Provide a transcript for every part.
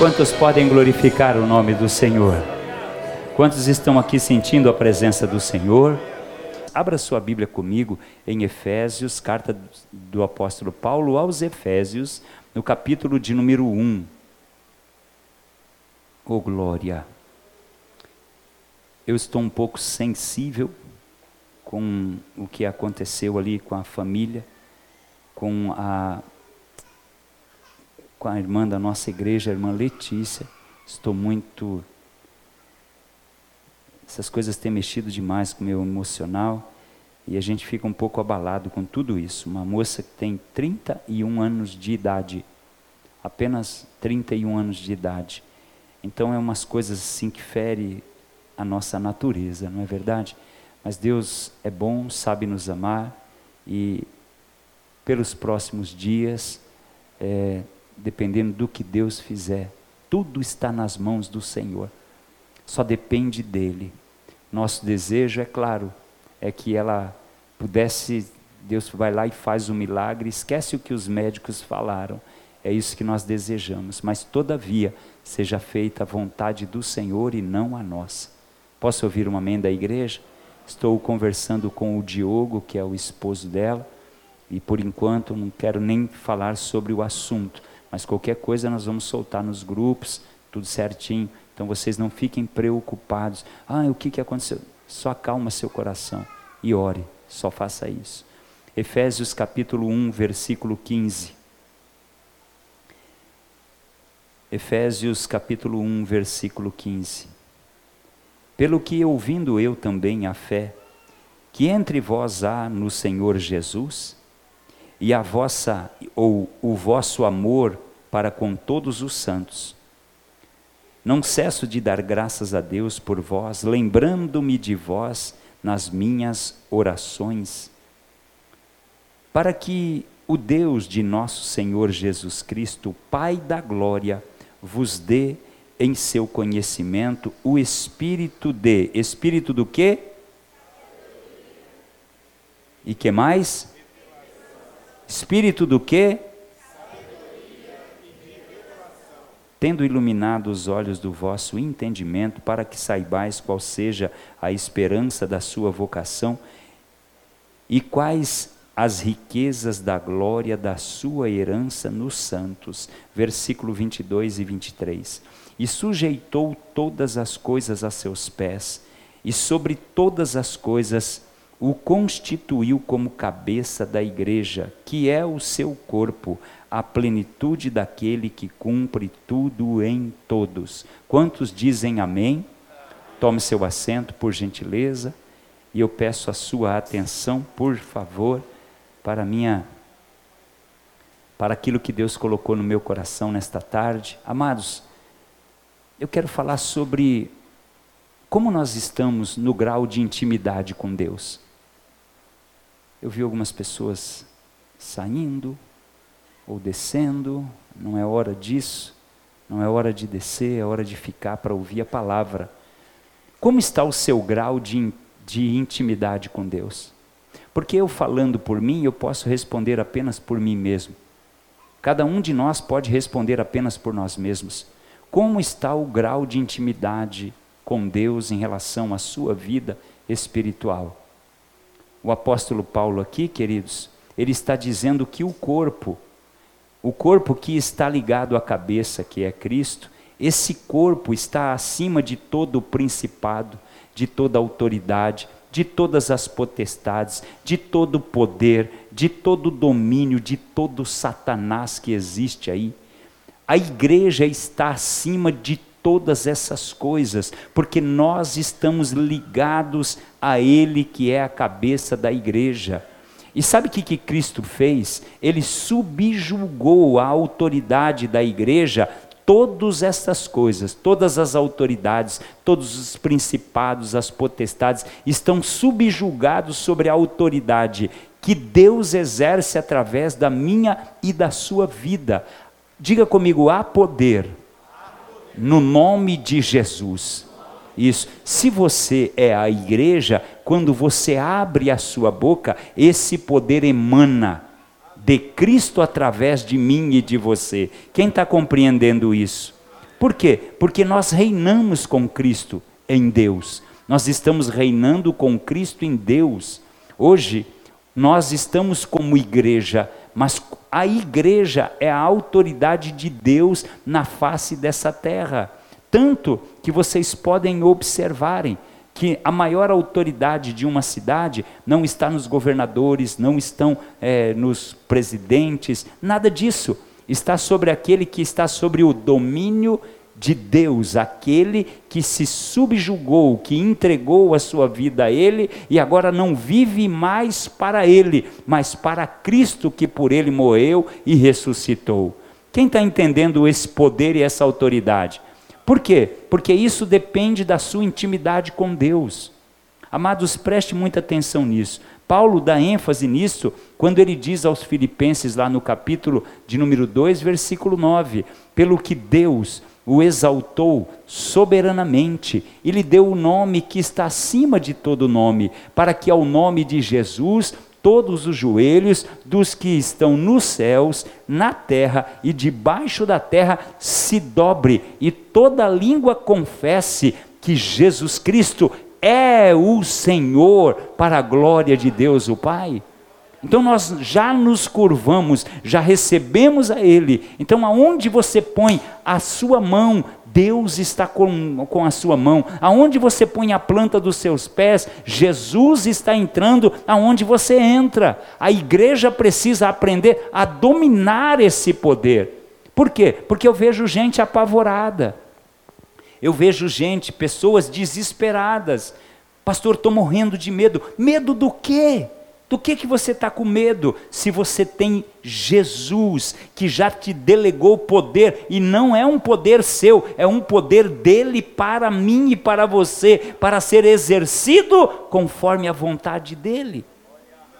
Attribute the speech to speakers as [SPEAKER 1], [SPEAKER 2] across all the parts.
[SPEAKER 1] Quantos podem glorificar o nome do Senhor? Quantos estão aqui sentindo a presença do Senhor? Abra sua Bíblia comigo em Efésios, carta do apóstolo Paulo aos Efésios, no capítulo de número 1. Oh glória! Eu estou um pouco sensível com o que aconteceu ali com a família, com a com a irmã da nossa igreja, a irmã Letícia. Estou muito. Essas coisas têm mexido demais com o meu emocional e a gente fica um pouco abalado com tudo isso. Uma moça que tem 31 anos de idade, apenas 31 anos de idade. Então é umas coisas assim que fere a nossa natureza, não é verdade? Mas Deus é bom, sabe nos amar e pelos próximos dias é, dependendo do que Deus fizer. Tudo está nas mãos do Senhor. Só depende dele. Nosso desejo, é claro, é que ela pudesse, Deus vai lá e faz o um milagre, esquece o que os médicos falaram. É isso que nós desejamos, mas todavia seja feita a vontade do Senhor e não a nossa. Posso ouvir uma amém da igreja? Estou conversando com o Diogo, que é o esposo dela, e por enquanto não quero nem falar sobre o assunto, mas qualquer coisa nós vamos soltar nos grupos, tudo certinho. Então vocês não fiquem preocupados. Ah, o que, que aconteceu? Só acalma seu coração e ore. Só faça isso. Efésios capítulo 1, versículo 15. Efésios capítulo 1, versículo 15. Pelo que ouvindo eu também a fé, que entre vós há no Senhor Jesus, e a vossa ou o vosso amor para com todos os santos. Não cesso de dar graças a Deus por vós, lembrando-me de vós nas minhas orações, para que o Deus de nosso Senhor Jesus Cristo, Pai da glória, vos dê em seu conhecimento o espírito de espírito do quê? E que mais? Espírito do quê? Tendo iluminado os olhos do vosso entendimento, para que saibais qual seja a esperança da sua vocação e quais as riquezas da glória da sua herança nos santos. Versículo 22 e 23. E sujeitou todas as coisas a seus pés, e sobre todas as coisas o constituiu como cabeça da igreja, que é o seu corpo, a plenitude daquele que cumpre tudo em todos. Quantos dizem amém? Tome seu assento, por gentileza, e eu peço a sua atenção, por favor, para minha para aquilo que Deus colocou no meu coração nesta tarde. Amados, eu quero falar sobre como nós estamos no grau de intimidade com Deus. Eu vi algumas pessoas saindo ou descendo, não é hora disso, não é hora de descer, é hora de ficar para ouvir a palavra. Como está o seu grau de, de intimidade com Deus? Porque eu falando por mim, eu posso responder apenas por mim mesmo. Cada um de nós pode responder apenas por nós mesmos. Como está o grau de intimidade com Deus em relação à sua vida espiritual? O apóstolo Paulo aqui, queridos, ele está dizendo que o corpo, o corpo que está ligado à cabeça, que é Cristo, esse corpo está acima de todo o principado, de toda autoridade, de todas as potestades, de todo o poder, de todo o domínio, de todo Satanás que existe aí. A igreja está acima de todas essas coisas, porque nós estamos ligados a Ele que é a cabeça da igreja. E sabe o que, que Cristo fez? Ele subjugou a autoridade da igreja todas essas coisas, todas as autoridades, todos os principados, as potestades, estão subjugados sobre a autoridade que Deus exerce através da minha e da sua vida. Diga comigo: há poder no nome de Jesus. Isso. Se você é a igreja, quando você abre a sua boca, esse poder emana de Cristo através de mim e de você. Quem está compreendendo isso? Por quê? Porque nós reinamos com Cristo em Deus. Nós estamos reinando com Cristo em Deus. Hoje, nós estamos como igreja, mas a igreja é a autoridade de Deus na face dessa terra. Tanto que vocês podem observarem que a maior autoridade de uma cidade não está nos governadores, não estão é, nos presidentes, nada disso. Está sobre aquele que está sobre o domínio de Deus, aquele que se subjugou, que entregou a sua vida a Ele e agora não vive mais para Ele, mas para Cristo que por Ele morreu e ressuscitou. Quem está entendendo esse poder e essa autoridade? Por quê? Porque isso depende da sua intimidade com Deus. Amados, preste muita atenção nisso. Paulo dá ênfase nisso quando ele diz aos Filipenses, lá no capítulo de número 2, versículo 9: Pelo que Deus o exaltou soberanamente e lhe deu o nome que está acima de todo nome, para que ao nome de Jesus todos os joelhos dos que estão nos céus, na terra e debaixo da terra se dobre e toda língua confesse que Jesus Cristo é o Senhor para a glória de Deus o Pai. Então nós já nos curvamos, já recebemos a Ele. Então aonde você põe a sua mão, Deus está com, com a sua mão. Aonde você põe a planta dos seus pés, Jesus está entrando aonde você entra. A igreja precisa aprender a dominar esse poder. Por quê? Porque eu vejo gente apavorada. Eu vejo gente, pessoas desesperadas. Pastor, estou morrendo de medo. Medo do quê? Do que, que você está com medo se você tem Jesus que já te delegou poder e não é um poder seu, é um poder dele para mim e para você, para ser exercido conforme a vontade dele?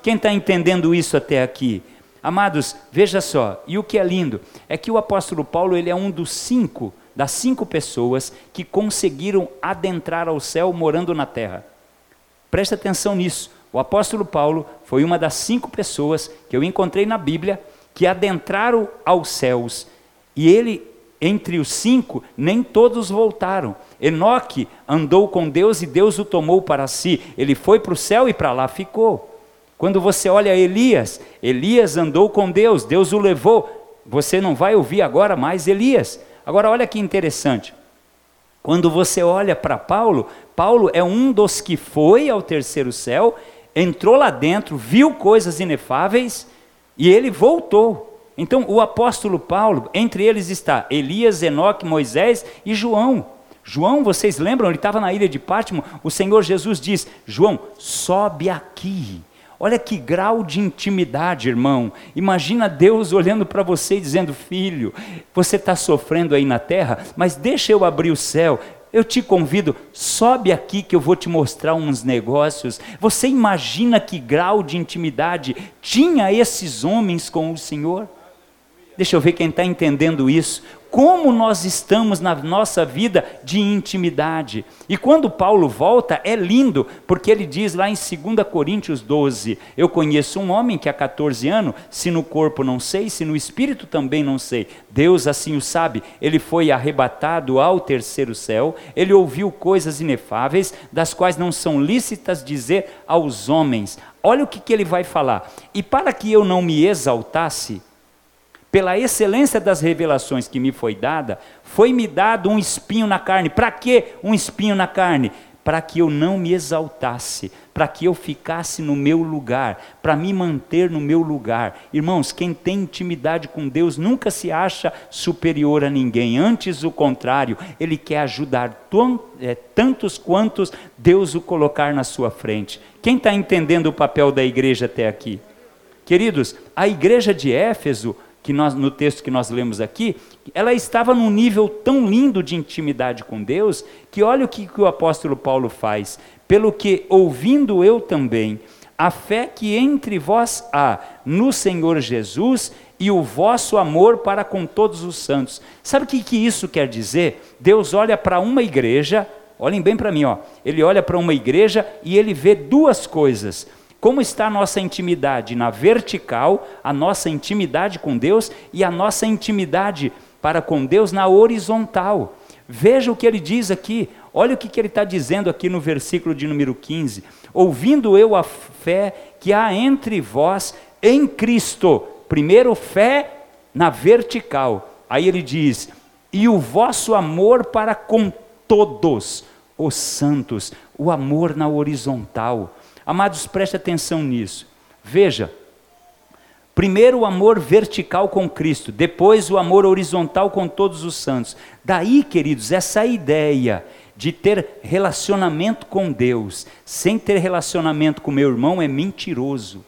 [SPEAKER 1] Quem está entendendo isso até aqui? Amados, veja só, e o que é lindo é que o apóstolo Paulo ele é um dos cinco, das cinco pessoas que conseguiram adentrar ao céu morando na terra. Preste atenção nisso. O apóstolo Paulo foi uma das cinco pessoas que eu encontrei na Bíblia que adentraram aos céus. E ele, entre os cinco, nem todos voltaram. Enoque andou com Deus e Deus o tomou para si. Ele foi para o céu e para lá ficou. Quando você olha Elias, Elias andou com Deus, Deus o levou. Você não vai ouvir agora mais Elias. Agora olha que interessante. Quando você olha para Paulo, Paulo é um dos que foi ao terceiro céu entrou lá dentro, viu coisas inefáveis e ele voltou. Então, o apóstolo Paulo, entre eles está Elias, Enoque, Moisés e João. João, vocês lembram? Ele estava na ilha de Pátimo. O Senhor Jesus diz: João, sobe aqui. Olha que grau de intimidade, irmão. Imagina Deus olhando para você e dizendo: Filho, você está sofrendo aí na terra, mas deixa eu abrir o céu eu te convido, sobe aqui que eu vou te mostrar uns negócios. Você imagina que grau de intimidade tinha esses homens com o Senhor? Deixa eu ver quem está entendendo isso como nós estamos na nossa vida de intimidade. E quando Paulo volta, é lindo, porque ele diz lá em 2 Coríntios 12: Eu conheço um homem que há 14 anos, se no corpo não sei, se no espírito também não sei. Deus assim o sabe. Ele foi arrebatado ao terceiro céu, ele ouviu coisas inefáveis, das quais não são lícitas dizer aos homens. Olha o que, que ele vai falar. E para que eu não me exaltasse, pela excelência das revelações que me foi dada, foi-me dado um espinho na carne. Para que um espinho na carne? Para que eu não me exaltasse, para que eu ficasse no meu lugar, para me manter no meu lugar. Irmãos, quem tem intimidade com Deus nunca se acha superior a ninguém, antes o contrário, ele quer ajudar é, tantos quantos Deus o colocar na sua frente. Quem está entendendo o papel da igreja até aqui? Queridos, a igreja de Éfeso que nós, no texto que nós lemos aqui, ela estava num nível tão lindo de intimidade com Deus, que olha o que, que o apóstolo Paulo faz. Pelo que, ouvindo eu também, a fé que entre vós há no Senhor Jesus e o vosso amor para com todos os santos. Sabe o que, que isso quer dizer? Deus olha para uma igreja, olhem bem para mim, ó. ele olha para uma igreja e ele vê duas coisas como está a nossa intimidade na vertical, a nossa intimidade com Deus e a nossa intimidade para com Deus na horizontal. Veja o que ele diz aqui, olha o que, que ele está dizendo aqui no versículo de número 15: Ouvindo eu a fé que há entre vós em Cristo, primeiro fé na vertical, aí ele diz, e o vosso amor para com todos os santos, o amor na horizontal. Amados, preste atenção nisso. Veja, Primeiro o amor vertical com Cristo, depois o amor horizontal com todos os santos. Daí, queridos, essa ideia de ter relacionamento com Deus sem ter relacionamento com meu irmão é mentiroso.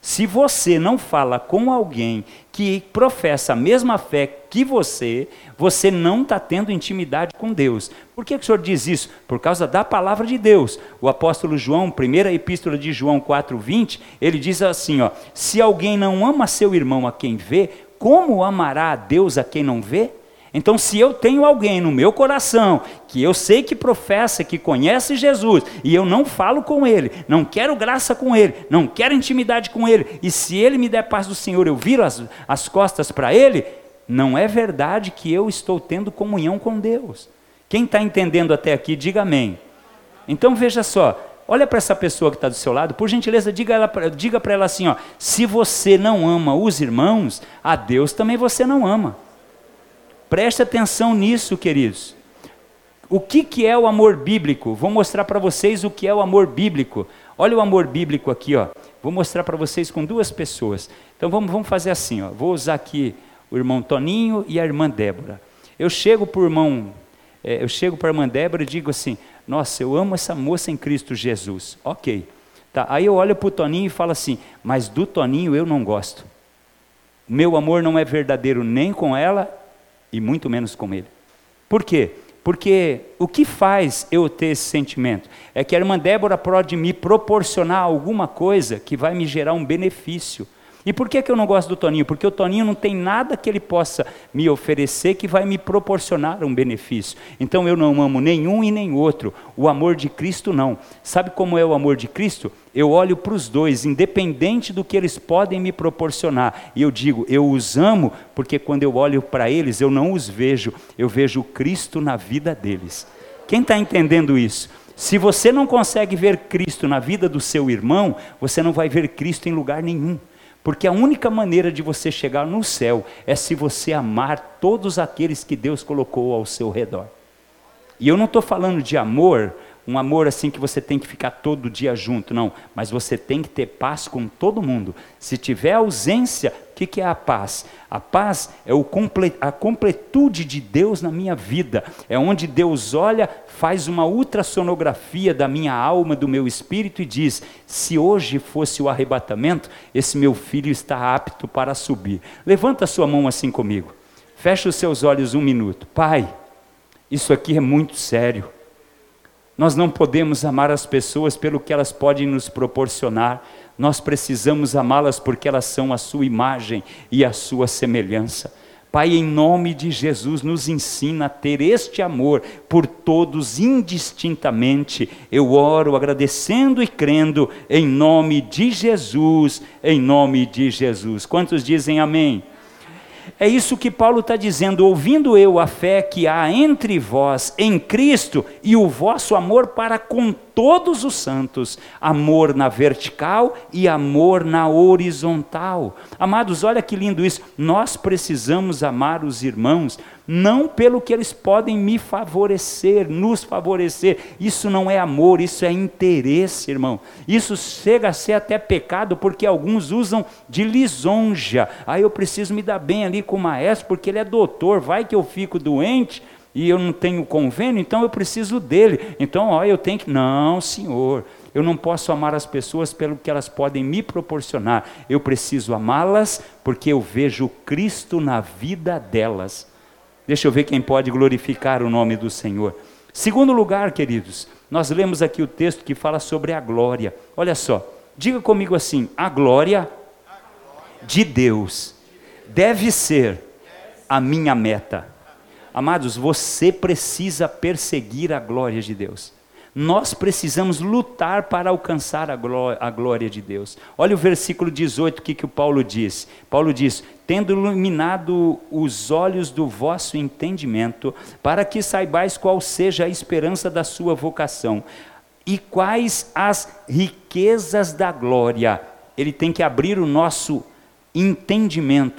[SPEAKER 1] Se você não fala com alguém que professa a mesma fé que você, você não está tendo intimidade com Deus. Por que, o senhor diz isso? Por causa da palavra de Deus. O apóstolo João, primeira epístola de João 4,20, ele diz assim: ó, se alguém não ama seu irmão a quem vê, como amará a Deus a quem não vê? Então, se eu tenho alguém no meu coração que eu sei que professa, que conhece Jesus, e eu não falo com ele, não quero graça com ele, não quero intimidade com ele, e se ele me der paz do Senhor, eu viro as, as costas para ele, não é verdade que eu estou tendo comunhão com Deus. Quem está entendendo até aqui, diga amém. Então veja só, olha para essa pessoa que está do seu lado, por gentileza, diga, diga para ela assim: ó, se você não ama os irmãos, a Deus também você não ama. Preste atenção nisso, queridos. O que, que é o amor bíblico? Vou mostrar para vocês o que é o amor bíblico. Olha o amor bíblico aqui, ó. Vou mostrar para vocês com duas pessoas. Então vamos, vamos fazer assim, ó. Vou usar aqui o irmão Toninho e a irmã Débora. Eu chego para o irmão, é, eu chego para a irmã Débora e digo assim: Nossa, eu amo essa moça em Cristo Jesus. Ok. Tá, aí eu olho para o Toninho e falo assim: Mas do Toninho eu não gosto. Meu amor não é verdadeiro nem com ela e muito menos com ele. Por quê? Porque o que faz eu ter esse sentimento? É que a irmã Débora pode me proporcionar alguma coisa que vai me gerar um benefício. E por que, que eu não gosto do Toninho? Porque o Toninho não tem nada que ele possa me oferecer que vai me proporcionar um benefício. Então eu não amo nenhum e nem outro. O amor de Cristo não. Sabe como é o amor de Cristo? Eu olho para os dois, independente do que eles podem me proporcionar. E eu digo, eu os amo, porque quando eu olho para eles, eu não os vejo, eu vejo Cristo na vida deles. Quem está entendendo isso? Se você não consegue ver Cristo na vida do seu irmão, você não vai ver Cristo em lugar nenhum. Porque a única maneira de você chegar no céu é se você amar todos aqueles que Deus colocou ao seu redor. E eu não estou falando de amor um amor assim que você tem que ficar todo dia junto, não. Mas você tem que ter paz com todo mundo. Se tiver ausência, que, que é a paz? A paz é o a completude de Deus na minha vida. É onde Deus olha, faz uma ultrassonografia da minha alma, do meu espírito e diz: se hoje fosse o arrebatamento, esse meu filho está apto para subir. Levanta sua mão assim comigo. Fecha os seus olhos um minuto. Pai, isso aqui é muito sério. Nós não podemos amar as pessoas pelo que elas podem nos proporcionar, nós precisamos amá-las porque elas são a sua imagem e a sua semelhança. Pai, em nome de Jesus, nos ensina a ter este amor por todos indistintamente. Eu oro agradecendo e crendo em nome de Jesus, em nome de Jesus. Quantos dizem amém? É isso que Paulo está dizendo, ouvindo eu a fé que há entre vós em Cristo e o vosso amor para com todos os santos, amor na vertical e amor na horizontal. Amados, olha que lindo isso. Nós precisamos amar os irmãos não pelo que eles podem me favorecer, nos favorecer. Isso não é amor, isso é interesse, irmão. Isso chega a ser até pecado porque alguns usam de lisonja. Aí ah, eu preciso me dar bem ali com o maestro porque ele é doutor, vai que eu fico doente e eu não tenho convênio, então eu preciso dele. Então, ó, eu tenho que. Não, senhor. Eu não posso amar as pessoas pelo que elas podem me proporcionar. Eu preciso amá-las porque eu vejo Cristo na vida delas. Deixa eu ver quem pode glorificar o nome do Senhor. Segundo lugar, queridos, nós lemos aqui o texto que fala sobre a glória. Olha só, diga comigo assim: a glória de Deus deve ser a minha meta. Amados, você precisa perseguir a glória de Deus. Nós precisamos lutar para alcançar a glória, a glória de Deus. Olha o versículo 18, o que, que o Paulo diz. Paulo diz: Tendo iluminado os olhos do vosso entendimento, para que saibais qual seja a esperança da sua vocação e quais as riquezas da glória. Ele tem que abrir o nosso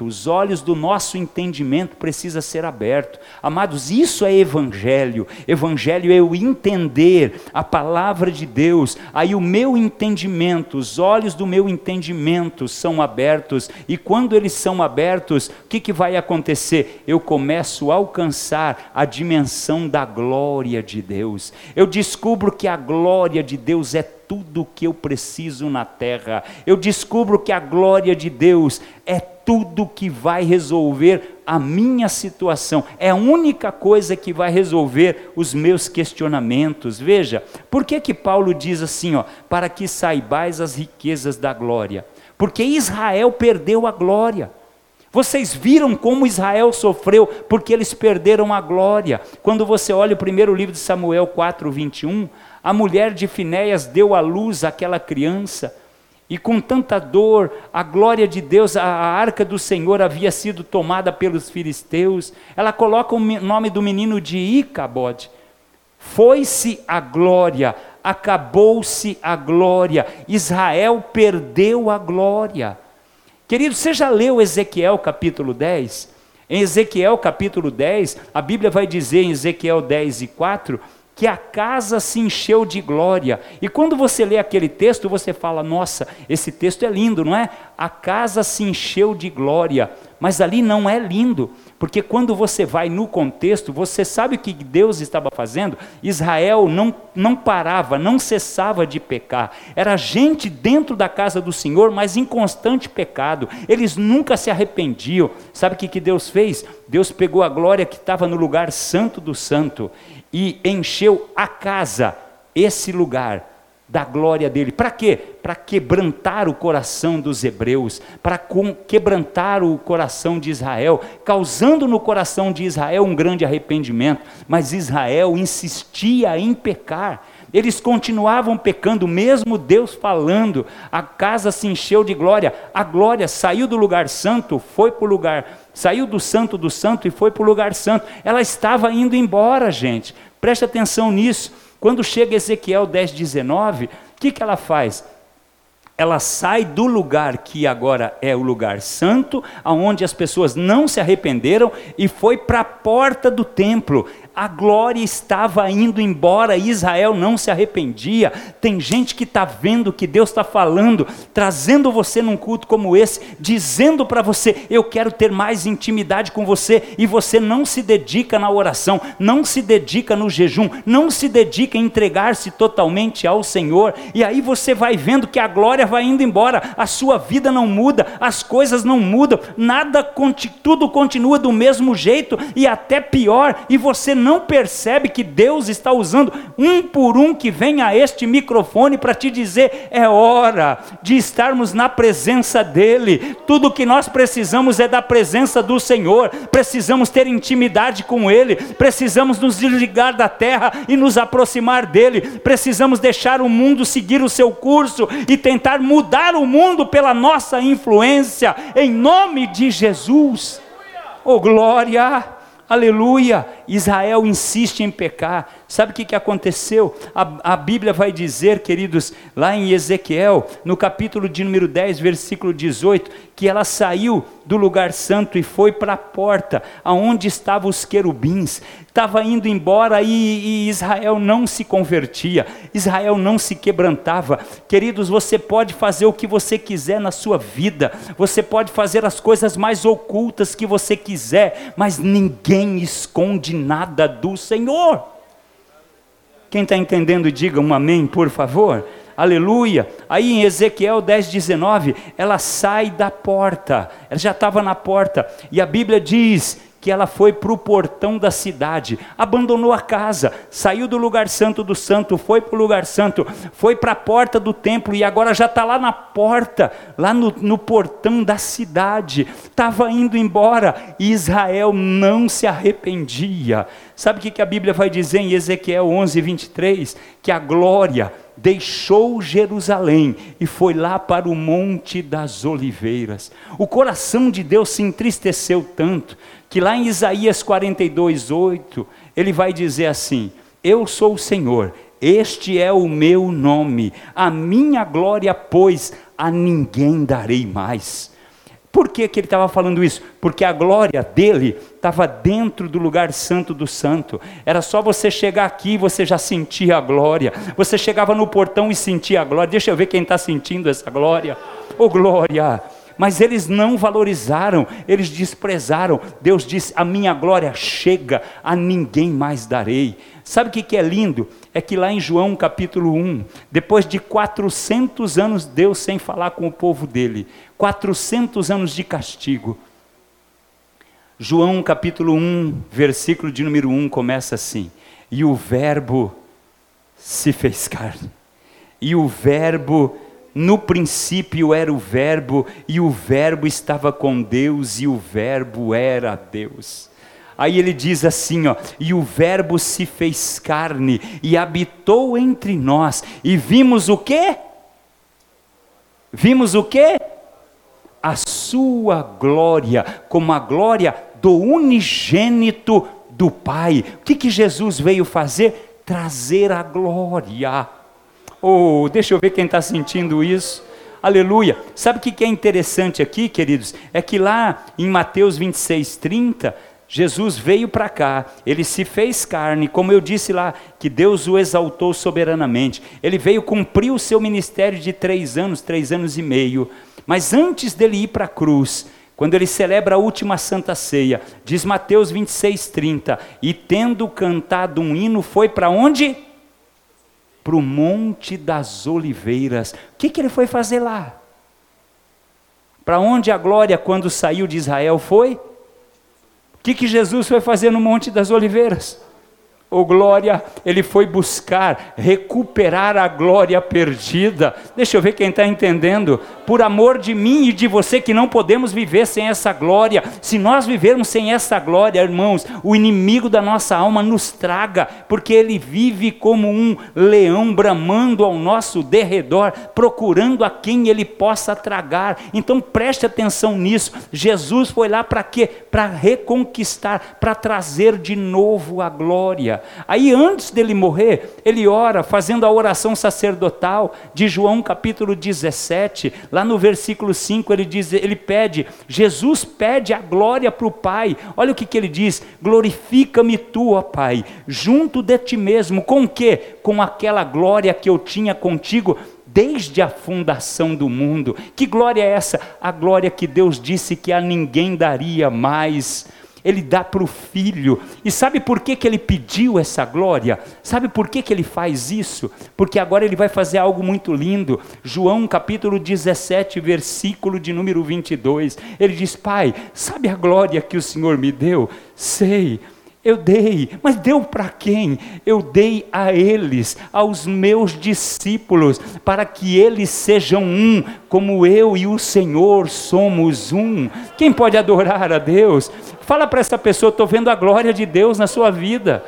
[SPEAKER 1] os olhos do nosso entendimento precisa ser aberto. Amados, isso é evangelho. Evangelho é eu entender a palavra de Deus. Aí o meu entendimento, os olhos do meu entendimento são abertos. E quando eles são abertos, o que, que vai acontecer? Eu começo a alcançar a dimensão da glória de Deus. Eu descubro que a glória de Deus é tudo o que eu preciso na terra. Eu descubro que a glória de Deus é tudo que vai resolver a minha situação. É a única coisa que vai resolver os meus questionamentos. Veja, por que que Paulo diz assim, ó, para que saibais as riquezas da glória? Porque Israel perdeu a glória. Vocês viram como Israel sofreu porque eles perderam a glória. Quando você olha o primeiro livro de Samuel 4, 21, a mulher de Finéias deu à luz aquela criança, e com tanta dor, a glória de Deus, a, arca do Senhor havia sido tomada pelos filisteus. Ela coloca o nome do menino de Icabode. Foi-se a glória, acabou-se a glória, Israel perdeu a glória. Querido, você já leu Ezequiel capítulo 10? Em Ezequiel capítulo 10, a Bíblia vai dizer em Ezequiel 10 e 4 que a casa se encheu de glória. E quando você lê aquele texto, você fala: nossa, esse texto é lindo, não é? A casa se encheu de glória. Mas ali não é lindo, porque quando você vai no contexto, você sabe o que Deus estava fazendo? Israel não, não parava, não cessava de pecar. Era gente dentro da casa do Senhor, mas em constante pecado. Eles nunca se arrependiam. Sabe o que, que Deus fez? Deus pegou a glória que estava no lugar santo do santo e encheu a casa, esse lugar, da glória dele. Para quê? Para quebrantar o coração dos hebreus, para quebrantar o coração de Israel, causando no coração de Israel um grande arrependimento. Mas Israel insistia em pecar. Eles continuavam pecando, mesmo Deus falando. A casa se encheu de glória. A glória saiu do lugar santo, foi para o lugar, saiu do santo do santo e foi para o lugar santo. Ela estava indo embora, gente. Preste atenção nisso. Quando chega Ezequiel 10, 19, o que, que ela faz? ela sai do lugar que agora é o lugar santo, aonde as pessoas não se arrependeram, e foi para a porta do templo a glória estava indo embora, Israel não se arrependia. Tem gente que está vendo o que Deus está falando, trazendo você num culto como esse, dizendo para você: Eu quero ter mais intimidade com você, e você não se dedica na oração, não se dedica no jejum, não se dedica a entregar-se totalmente ao Senhor, e aí você vai vendo que a glória vai indo embora, a sua vida não muda, as coisas não mudam, nada, tudo continua do mesmo jeito e até pior, e você não não percebe que Deus está usando um por um que vem a este microfone para te dizer: é hora de estarmos na presença dEle. Tudo que nós precisamos é da presença do Senhor, precisamos ter intimidade com Ele, precisamos nos desligar da terra e nos aproximar dEle, precisamos deixar o mundo seguir o seu curso e tentar mudar o mundo pela nossa influência, em nome de Jesus. Oh glória! aleluia, Israel insiste em pecar. Sabe o que, que aconteceu? A, a Bíblia vai dizer, queridos, lá em Ezequiel, no capítulo de número 10, versículo 18, que ela saiu do lugar santo e foi para a porta, aonde estavam os querubins. Estava indo embora e, e Israel não se convertia, Israel não se quebrantava. Queridos, você pode fazer o que você quiser na sua vida, você pode fazer as coisas mais ocultas que você quiser, mas ninguém esconde nada do Senhor. Quem está entendendo, diga um amém, por favor aleluia. Aí em Ezequiel 10, 19, ela sai da porta, ela já estava na porta, e a Bíblia diz que ela foi para o portão da cidade, abandonou a casa, saiu do lugar santo do santo, foi para o lugar santo, foi para a porta do templo e agora já está lá na porta, lá no, no portão da cidade. Estava indo embora e Israel não se arrependia. Sabe o que, que a Bíblia vai dizer em Ezequiel 11, 23? Que a glória deixou Jerusalém e foi lá para o Monte das Oliveiras. O coração de Deus se entristeceu tanto que lá em Isaías 42, 8, ele vai dizer assim: Eu sou o Senhor, este é o meu nome, a minha glória, pois, a ninguém darei mais. Por que, que ele estava falando isso? Porque a glória dele estava dentro do lugar santo do santo. Era só você chegar aqui e você já sentia a glória. Você chegava no portão e sentia a glória. Deixa eu ver quem está sentindo essa glória. Ô oh, glória! Mas eles não valorizaram, eles desprezaram. Deus disse: A minha glória chega, a ninguém mais darei. Sabe o que é lindo? É que lá em João capítulo 1, depois de 400 anos Deus sem falar com o povo dele, 400 anos de castigo. João capítulo 1, versículo de número 1 começa assim: E o Verbo se fez carne, e o Verbo no princípio era o Verbo, e o Verbo estava com Deus, e o Verbo era Deus. Aí ele diz assim, ó, e o verbo se fez carne e habitou entre nós, e vimos o quê? Vimos o quê? A sua glória, como a glória do unigênito do Pai. O que, que Jesus veio fazer? Trazer a glória. Oh, deixa eu ver quem está sentindo isso. Aleluia. Sabe o que é interessante aqui, queridos? É que lá em Mateus 26, 30, Jesus veio para cá, ele se fez carne, como eu disse lá, que Deus o exaltou soberanamente. Ele veio cumprir o seu ministério de três anos, três anos e meio. Mas antes dele ir para a cruz, quando ele celebra a última santa ceia, diz Mateus 26, 30, e tendo cantado um hino, foi para onde? Para o Monte das Oliveiras. O que, que ele foi fazer lá? Para onde a glória, quando saiu de Israel, foi? que, que Jesus foi fazer no Monte das Oliveiras? Oh glória, ele foi buscar recuperar a glória perdida. Deixa eu ver quem está entendendo. Por amor de mim e de você, que não podemos viver sem essa glória. Se nós vivermos sem essa glória, irmãos, o inimigo da nossa alma nos traga, porque ele vive como um leão bramando ao nosso derredor, procurando a quem ele possa tragar. Então preste atenção nisso. Jesus foi lá para quê? Para reconquistar, para trazer de novo a glória. Aí antes dele morrer, ele ora fazendo a oração sacerdotal de João capítulo 17, lá no versículo 5 ele diz, ele pede, Jesus pede a glória para o Pai. Olha o que, que ele diz: glorifica-me tu, ó Pai, junto de ti mesmo, com o quê? Com aquela glória que eu tinha contigo desde a fundação do mundo. Que glória é essa? A glória que Deus disse que a ninguém daria mais ele dá para o filho. E sabe por que, que ele pediu essa glória? Sabe por que, que ele faz isso? Porque agora ele vai fazer algo muito lindo. João capítulo 17, versículo de número 22. Ele diz: Pai, sabe a glória que o Senhor me deu? Sei eu dei, mas deu para quem? Eu dei a eles, aos meus discípulos, para que eles sejam um, como eu e o Senhor somos um. Quem pode adorar a Deus? Fala para essa pessoa: estou vendo a glória de Deus na sua vida.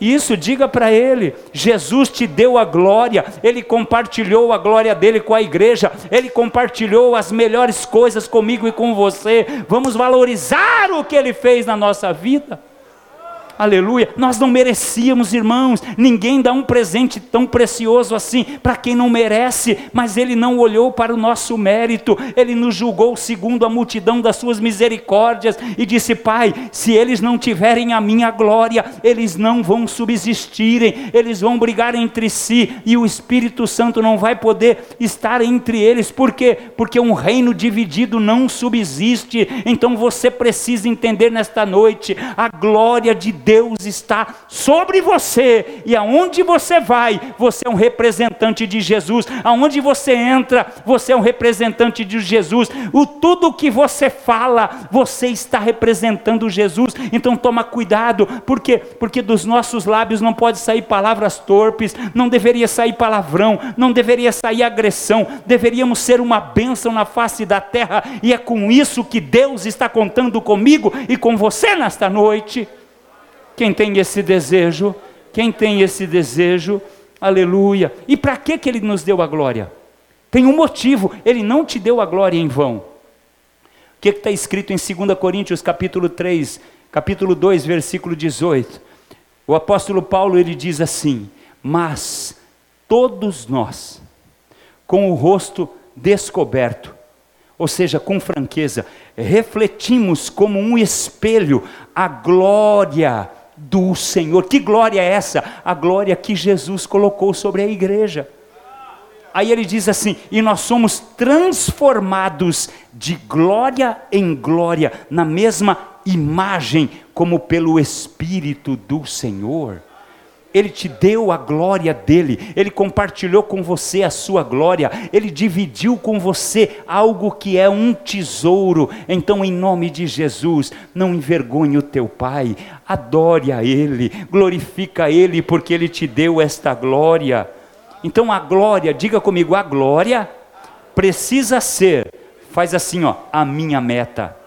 [SPEAKER 1] Isso, diga para ele: Jesus te deu a glória, ele compartilhou a glória dele com a igreja, ele compartilhou as melhores coisas comigo e com você. Vamos valorizar o que ele fez na nossa vida. Aleluia. Nós não merecíamos, irmãos. Ninguém dá um presente tão precioso assim para quem não merece, mas ele não olhou para o nosso mérito. Ele nos julgou segundo a multidão das suas misericórdias e disse: Pai, se eles não tiverem a minha glória, eles não vão subsistirem, eles vão brigar entre si e o Espírito Santo não vai poder estar entre eles. Por quê? Porque um reino dividido não subsiste. Então você precisa entender nesta noite a glória de Deus está sobre você, e aonde você vai, você é um representante de Jesus, aonde você entra, você é um representante de Jesus, o tudo que você fala, você está representando Jesus, então toma cuidado, por quê? Porque dos nossos lábios não pode sair palavras torpes, não deveria sair palavrão, não deveria sair agressão, deveríamos ser uma bênção na face da terra, e é com isso que Deus está contando comigo e com você nesta noite. Quem tem esse desejo, quem tem esse desejo, aleluia. E para que, que ele nos deu a glória? Tem um motivo, ele não te deu a glória em vão. O que está escrito em 2 Coríntios capítulo 3, capítulo 2, versículo 18? O apóstolo Paulo ele diz assim: Mas todos nós, com o rosto descoberto, ou seja, com franqueza, refletimos como um espelho a glória do Senhor. Que glória é essa? A glória que Jesus colocou sobre a igreja. Aí ele diz assim: e nós somos transformados de glória em glória, na mesma imagem, como pelo Espírito do Senhor. Ele te deu a glória dele, ele compartilhou com você a sua glória, ele dividiu com você algo que é um tesouro. Então, em nome de Jesus, não envergonhe o teu pai, adore a ele, glorifica ele, porque ele te deu esta glória. Então, a glória, diga comigo, a glória precisa ser, faz assim, ó, a minha meta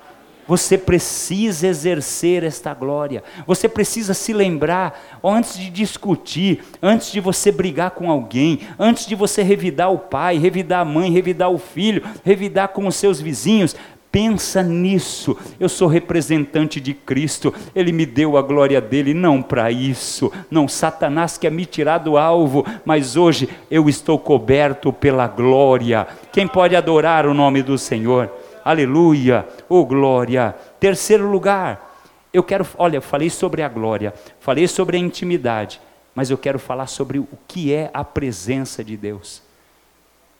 [SPEAKER 1] você precisa exercer esta glória. Você precisa se lembrar, antes de discutir, antes de você brigar com alguém, antes de você revidar o pai, revidar a mãe, revidar o filho, revidar com os seus vizinhos, pensa nisso. Eu sou representante de Cristo, Ele me deu a glória dele, não para isso. Não, Satanás quer me tirar do alvo, mas hoje eu estou coberto pela glória. Quem pode adorar o nome do Senhor? Aleluia, oh glória. Terceiro lugar, eu quero, olha, eu falei sobre a glória, falei sobre a intimidade, mas eu quero falar sobre o que é a presença de Deus.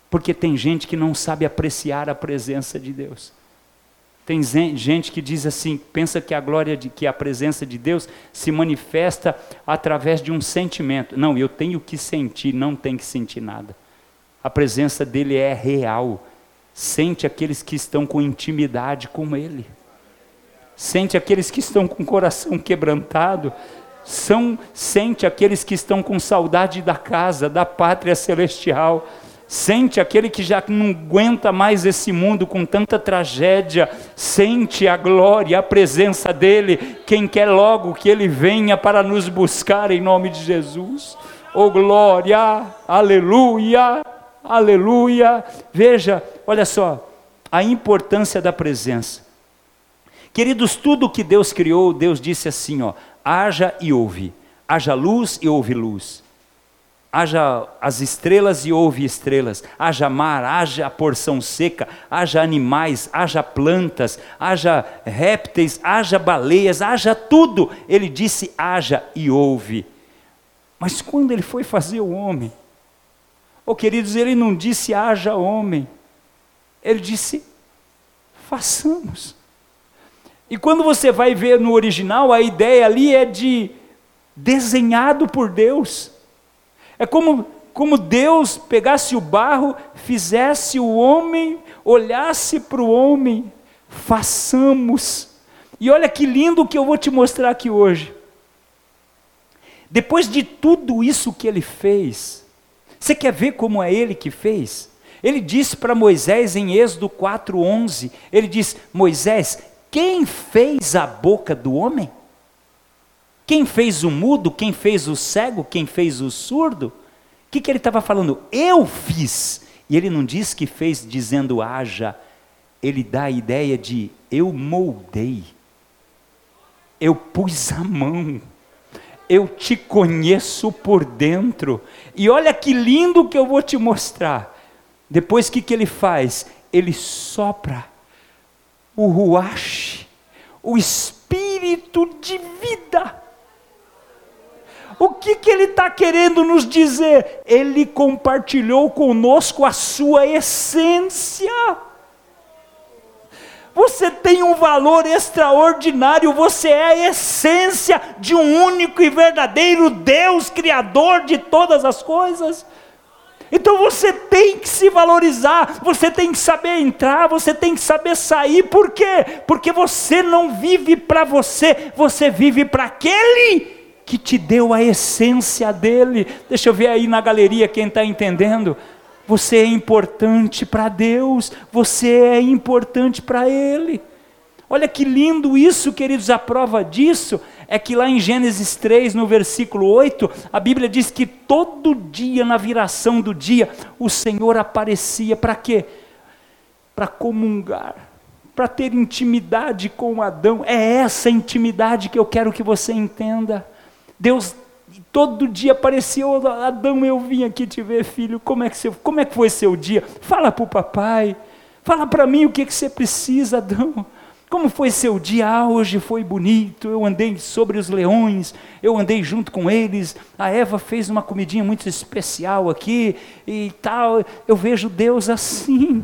[SPEAKER 1] Porque tem gente que não sabe apreciar a presença de Deus. Tem gente que diz assim, pensa que a glória de que a presença de Deus se manifesta através de um sentimento. Não, eu tenho que sentir, não tem que sentir nada. A presença dele é real sente aqueles que estão com intimidade com Ele, sente aqueles que estão com o coração quebrantado, são, sente aqueles que estão com saudade da casa, da pátria celestial, sente aquele que já não aguenta mais esse mundo com tanta tragédia, sente a glória, a presença dEle, quem quer logo que Ele venha para nos buscar em nome de Jesus. Oh glória, aleluia, aleluia. Veja, olha só, a importância da presença. Queridos, tudo que Deus criou, Deus disse assim, ó, haja e ouve, haja luz e ouve luz, haja as estrelas e ouve estrelas, haja mar, haja porção seca, haja animais, haja plantas, haja répteis, haja baleias, haja tudo. Ele disse haja e ouve. Mas quando ele foi fazer o homem, Oh, queridos, ele não disse haja homem, ele disse façamos. E quando você vai ver no original, a ideia ali é de desenhado por Deus. É como, como Deus pegasse o barro, fizesse o homem, olhasse para o homem, façamos. E olha que lindo que eu vou te mostrar aqui hoje. Depois de tudo isso que ele fez, você quer ver como é ele que fez? Ele disse para Moisés em Êxodo 4:11, ele diz: "Moisés, quem fez a boca do homem? Quem fez o mudo? Quem fez o cego? Quem fez o surdo?" O que, que ele estava falando? Eu fiz. E ele não diz que fez dizendo haja, ele dá a ideia de eu moldei, eu pus a mão eu te conheço por dentro. E olha que lindo que eu vou te mostrar. Depois o que, que ele faz? Ele sopra o ruache, o espírito de vida. O que, que ele está querendo nos dizer? Ele compartilhou conosco a sua essência. Você tem um valor extraordinário, você é a essência de um único e verdadeiro Deus, Criador de todas as coisas. Então você tem que se valorizar, você tem que saber entrar, você tem que saber sair, por quê? Porque você não vive para você, você vive para aquele que te deu a essência dele. Deixa eu ver aí na galeria quem está entendendo. Você é importante para Deus, você é importante para Ele. Olha que lindo isso, queridos, a prova disso é que lá em Gênesis 3, no versículo 8, a Bíblia diz que todo dia, na viração do dia, o Senhor aparecia para quê? Para comungar, para ter intimidade com Adão. É essa intimidade que eu quero que você entenda. Deus todo dia aparecia, Adão, eu vim aqui te ver, filho, como é que, você, como é que foi seu dia? Fala para o papai, fala para mim o que, que você precisa, Adão. Como foi seu dia? Ah, hoje foi bonito. Eu andei sobre os leões, eu andei junto com eles. A Eva fez uma comidinha muito especial aqui e tal. Eu vejo Deus assim.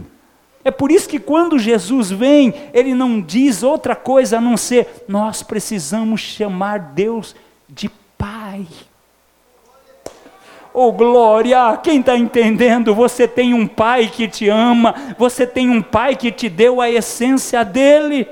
[SPEAKER 1] É por isso que quando Jesus vem, ele não diz outra coisa a não ser: nós precisamos chamar Deus de Pai. Oh glória! Quem está entendendo? Você tem um pai que te ama, você tem um pai que te deu a essência dele.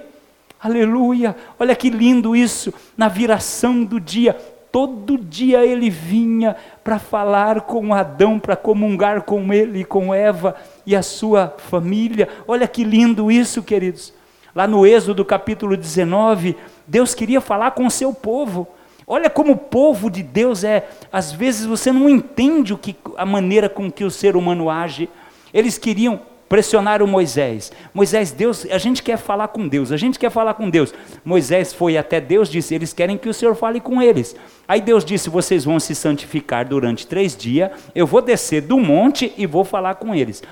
[SPEAKER 1] Aleluia! Olha que lindo isso, na viração do dia. Todo dia ele vinha para falar com Adão, para comungar com ele, com Eva e a sua família. Olha que lindo isso, queridos. Lá no Êxodo capítulo 19, Deus queria falar com o seu povo. Olha como o povo de Deus é, às vezes você não entende o que, a maneira com que o ser humano age. Eles queriam pressionar o Moisés. Moisés, Deus, a gente quer falar com Deus, a gente quer falar com Deus. Moisés foi até Deus, disse: Eles querem que o Senhor fale com eles. Aí Deus disse: Vocês vão se santificar durante três dias, eu vou descer do monte e vou falar com eles.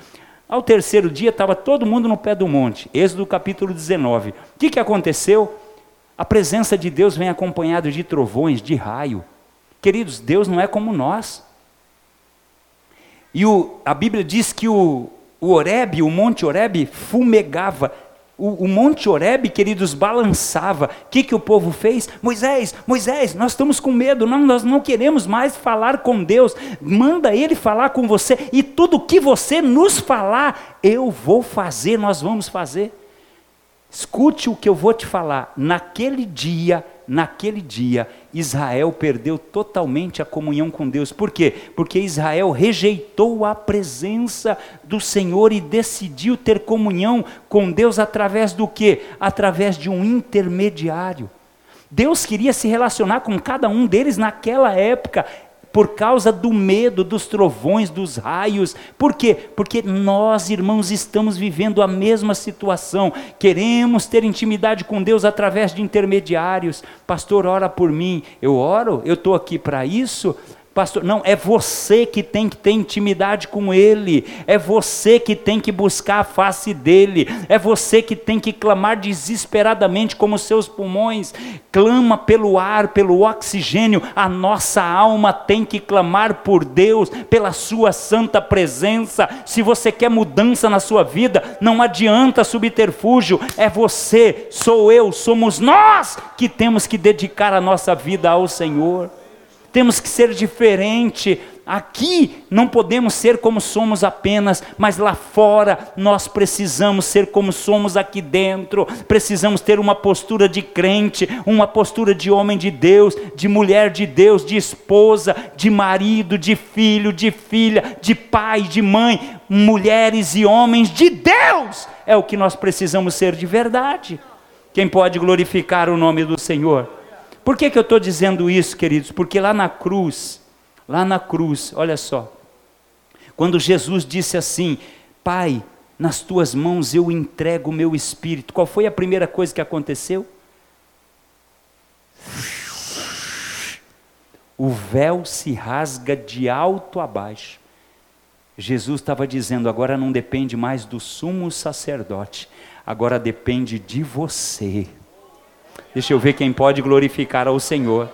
[SPEAKER 1] Ao terceiro dia estava todo mundo no pé do monte, Êxodo capítulo 19. O que, que aconteceu? A presença de Deus vem acompanhada de trovões, de raio. Queridos, Deus não é como nós. E o, a Bíblia diz que o, o Oreb, o Monte Oreb, fumegava. O, o Monte Oreb, queridos, balançava. O que, que o povo fez? Moisés, Moisés, nós estamos com medo, não, nós não queremos mais falar com Deus. Manda Ele falar com você, e tudo que você nos falar, eu vou fazer, nós vamos fazer. Escute o que eu vou te falar. Naquele dia, naquele dia, Israel perdeu totalmente a comunhão com Deus. Por quê? Porque Israel rejeitou a presença do Senhor e decidiu ter comunhão com Deus através do quê? Através de um intermediário. Deus queria se relacionar com cada um deles naquela época por causa do medo dos trovões, dos raios. Por quê? Porque nós, irmãos, estamos vivendo a mesma situação. Queremos ter intimidade com Deus através de intermediários. Pastor, ora por mim. Eu oro? Eu estou aqui para isso? Pastor, não, é você que tem que ter intimidade com Ele, é você que tem que buscar a face dEle, é você que tem que clamar desesperadamente como seus pulmões, clama pelo ar, pelo oxigênio, a nossa alma tem que clamar por Deus, pela Sua santa presença. Se você quer mudança na sua vida, não adianta subterfúgio, é você, sou eu, somos nós que temos que dedicar a nossa vida ao Senhor temos que ser diferente. Aqui não podemos ser como somos apenas, mas lá fora nós precisamos ser como somos aqui dentro. Precisamos ter uma postura de crente, uma postura de homem de Deus, de mulher de Deus, de esposa, de marido, de filho, de filha, de pai, de mãe, mulheres e homens de Deus. É o que nós precisamos ser de verdade. Quem pode glorificar o nome do Senhor? Por que, que eu estou dizendo isso, queridos? Porque lá na cruz, lá na cruz, olha só, quando Jesus disse assim: Pai, nas tuas mãos eu entrego o meu espírito, qual foi a primeira coisa que aconteceu? O véu se rasga de alto a baixo. Jesus estava dizendo: agora não depende mais do sumo sacerdote, agora depende de você. Deixa eu ver quem pode glorificar ao Senhor.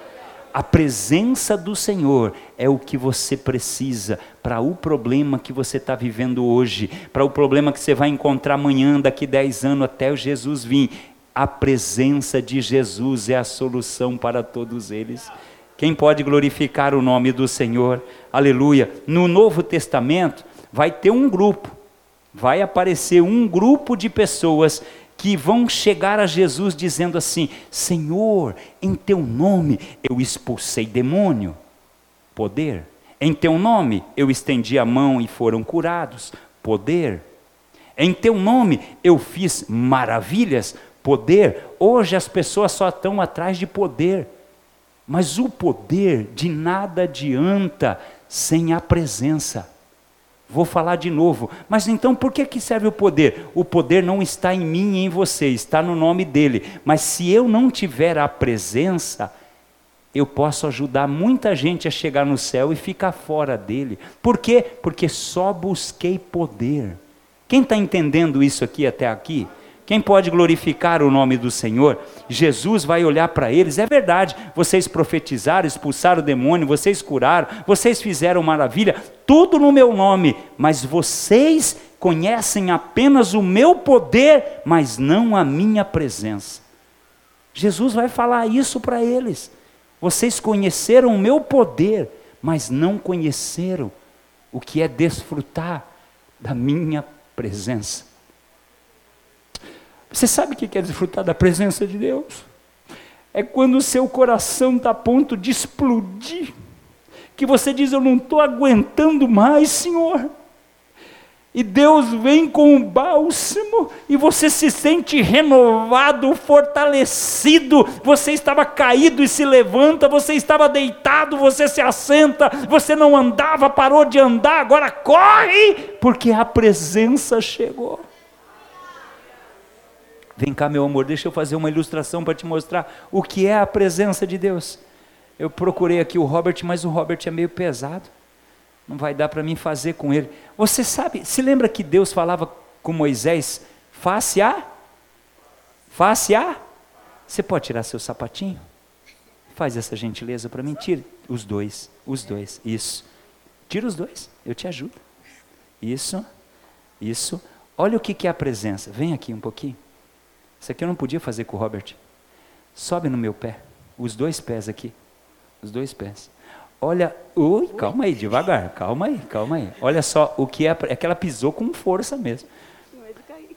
[SPEAKER 1] A presença do Senhor é o que você precisa para o problema que você está vivendo hoje, para o problema que você vai encontrar amanhã, daqui 10 anos, até Jesus vir. A presença de Jesus é a solução para todos eles. Quem pode glorificar o nome do Senhor? Aleluia. No Novo Testamento vai ter um grupo, vai aparecer um grupo de pessoas que vão chegar a Jesus dizendo assim: Senhor, em teu nome eu expulsei demônio, poder. Em teu nome eu estendi a mão e foram curados, poder. Em teu nome eu fiz maravilhas, poder. Hoje as pessoas só estão atrás de poder, mas o poder de nada adianta sem a presença. Vou falar de novo. Mas então por que, que serve o poder? O poder não está em mim e em você, está no nome dele. Mas se eu não tiver a presença, eu posso ajudar muita gente a chegar no céu e ficar fora dele. Por quê? Porque só busquei poder. Quem está entendendo isso aqui até aqui? Quem pode glorificar o nome do Senhor? Jesus vai olhar para eles. É verdade, vocês profetizaram, expulsaram o demônio, vocês curaram, vocês fizeram maravilha, tudo no meu nome, mas vocês conhecem apenas o meu poder, mas não a minha presença. Jesus vai falar isso para eles. Vocês conheceram o meu poder, mas não conheceram o que é desfrutar da minha presença. Você sabe o que é desfrutar da presença de Deus? É quando o seu coração está a ponto de explodir, que você diz: Eu não estou aguentando mais, Senhor. E Deus vem com o bálsamo e você se sente renovado, fortalecido. Você estava caído e se levanta, você estava deitado, você se assenta, você não andava, parou de andar, agora corre, porque a presença chegou. Vem cá, meu amor, deixa eu fazer uma ilustração para te mostrar o que é a presença de Deus. Eu procurei aqui o Robert, mas o Robert é meio pesado. Não vai dar para mim fazer com ele. Você sabe, se lembra que Deus falava com Moisés face a? Face a? Você pode tirar seu sapatinho? Faz essa gentileza para mim, tira os dois, os dois, isso. Tira os dois, eu te ajudo. Isso, isso. Olha o que é a presença. Vem aqui um pouquinho. Isso aqui eu não podia fazer com o Robert. Sobe no meu pé. Os dois pés aqui. Os dois pés. Olha, ui, calma aí, devagar, calma aí, calma aí. Olha só o que é, é que ela pisou com força mesmo.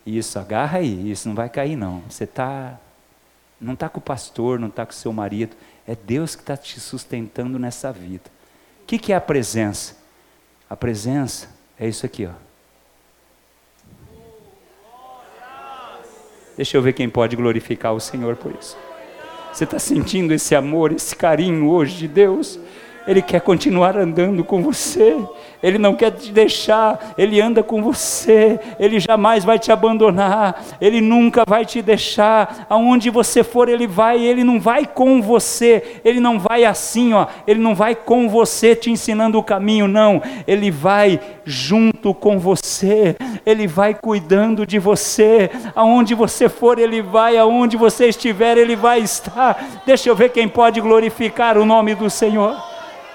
[SPEAKER 1] Isso, agarra aí, isso não vai cair não. Você tá, não está com o pastor, não está com o seu marido, é Deus que está te sustentando nessa vida. O que, que é a presença? A presença é isso aqui, ó. Deixa eu ver quem pode glorificar o Senhor por isso. Você está sentindo esse amor, esse carinho hoje de Deus? Ele quer continuar andando com você, Ele não quer te deixar, Ele anda com você, Ele jamais vai te abandonar, Ele nunca vai te deixar, aonde você for Ele vai, Ele não vai com você, Ele não vai assim, ó, Ele não vai com você te ensinando o caminho, não, Ele vai junto com você, Ele vai cuidando de você, aonde você for Ele vai, aonde você estiver Ele vai estar, deixa eu ver quem pode glorificar o nome do Senhor.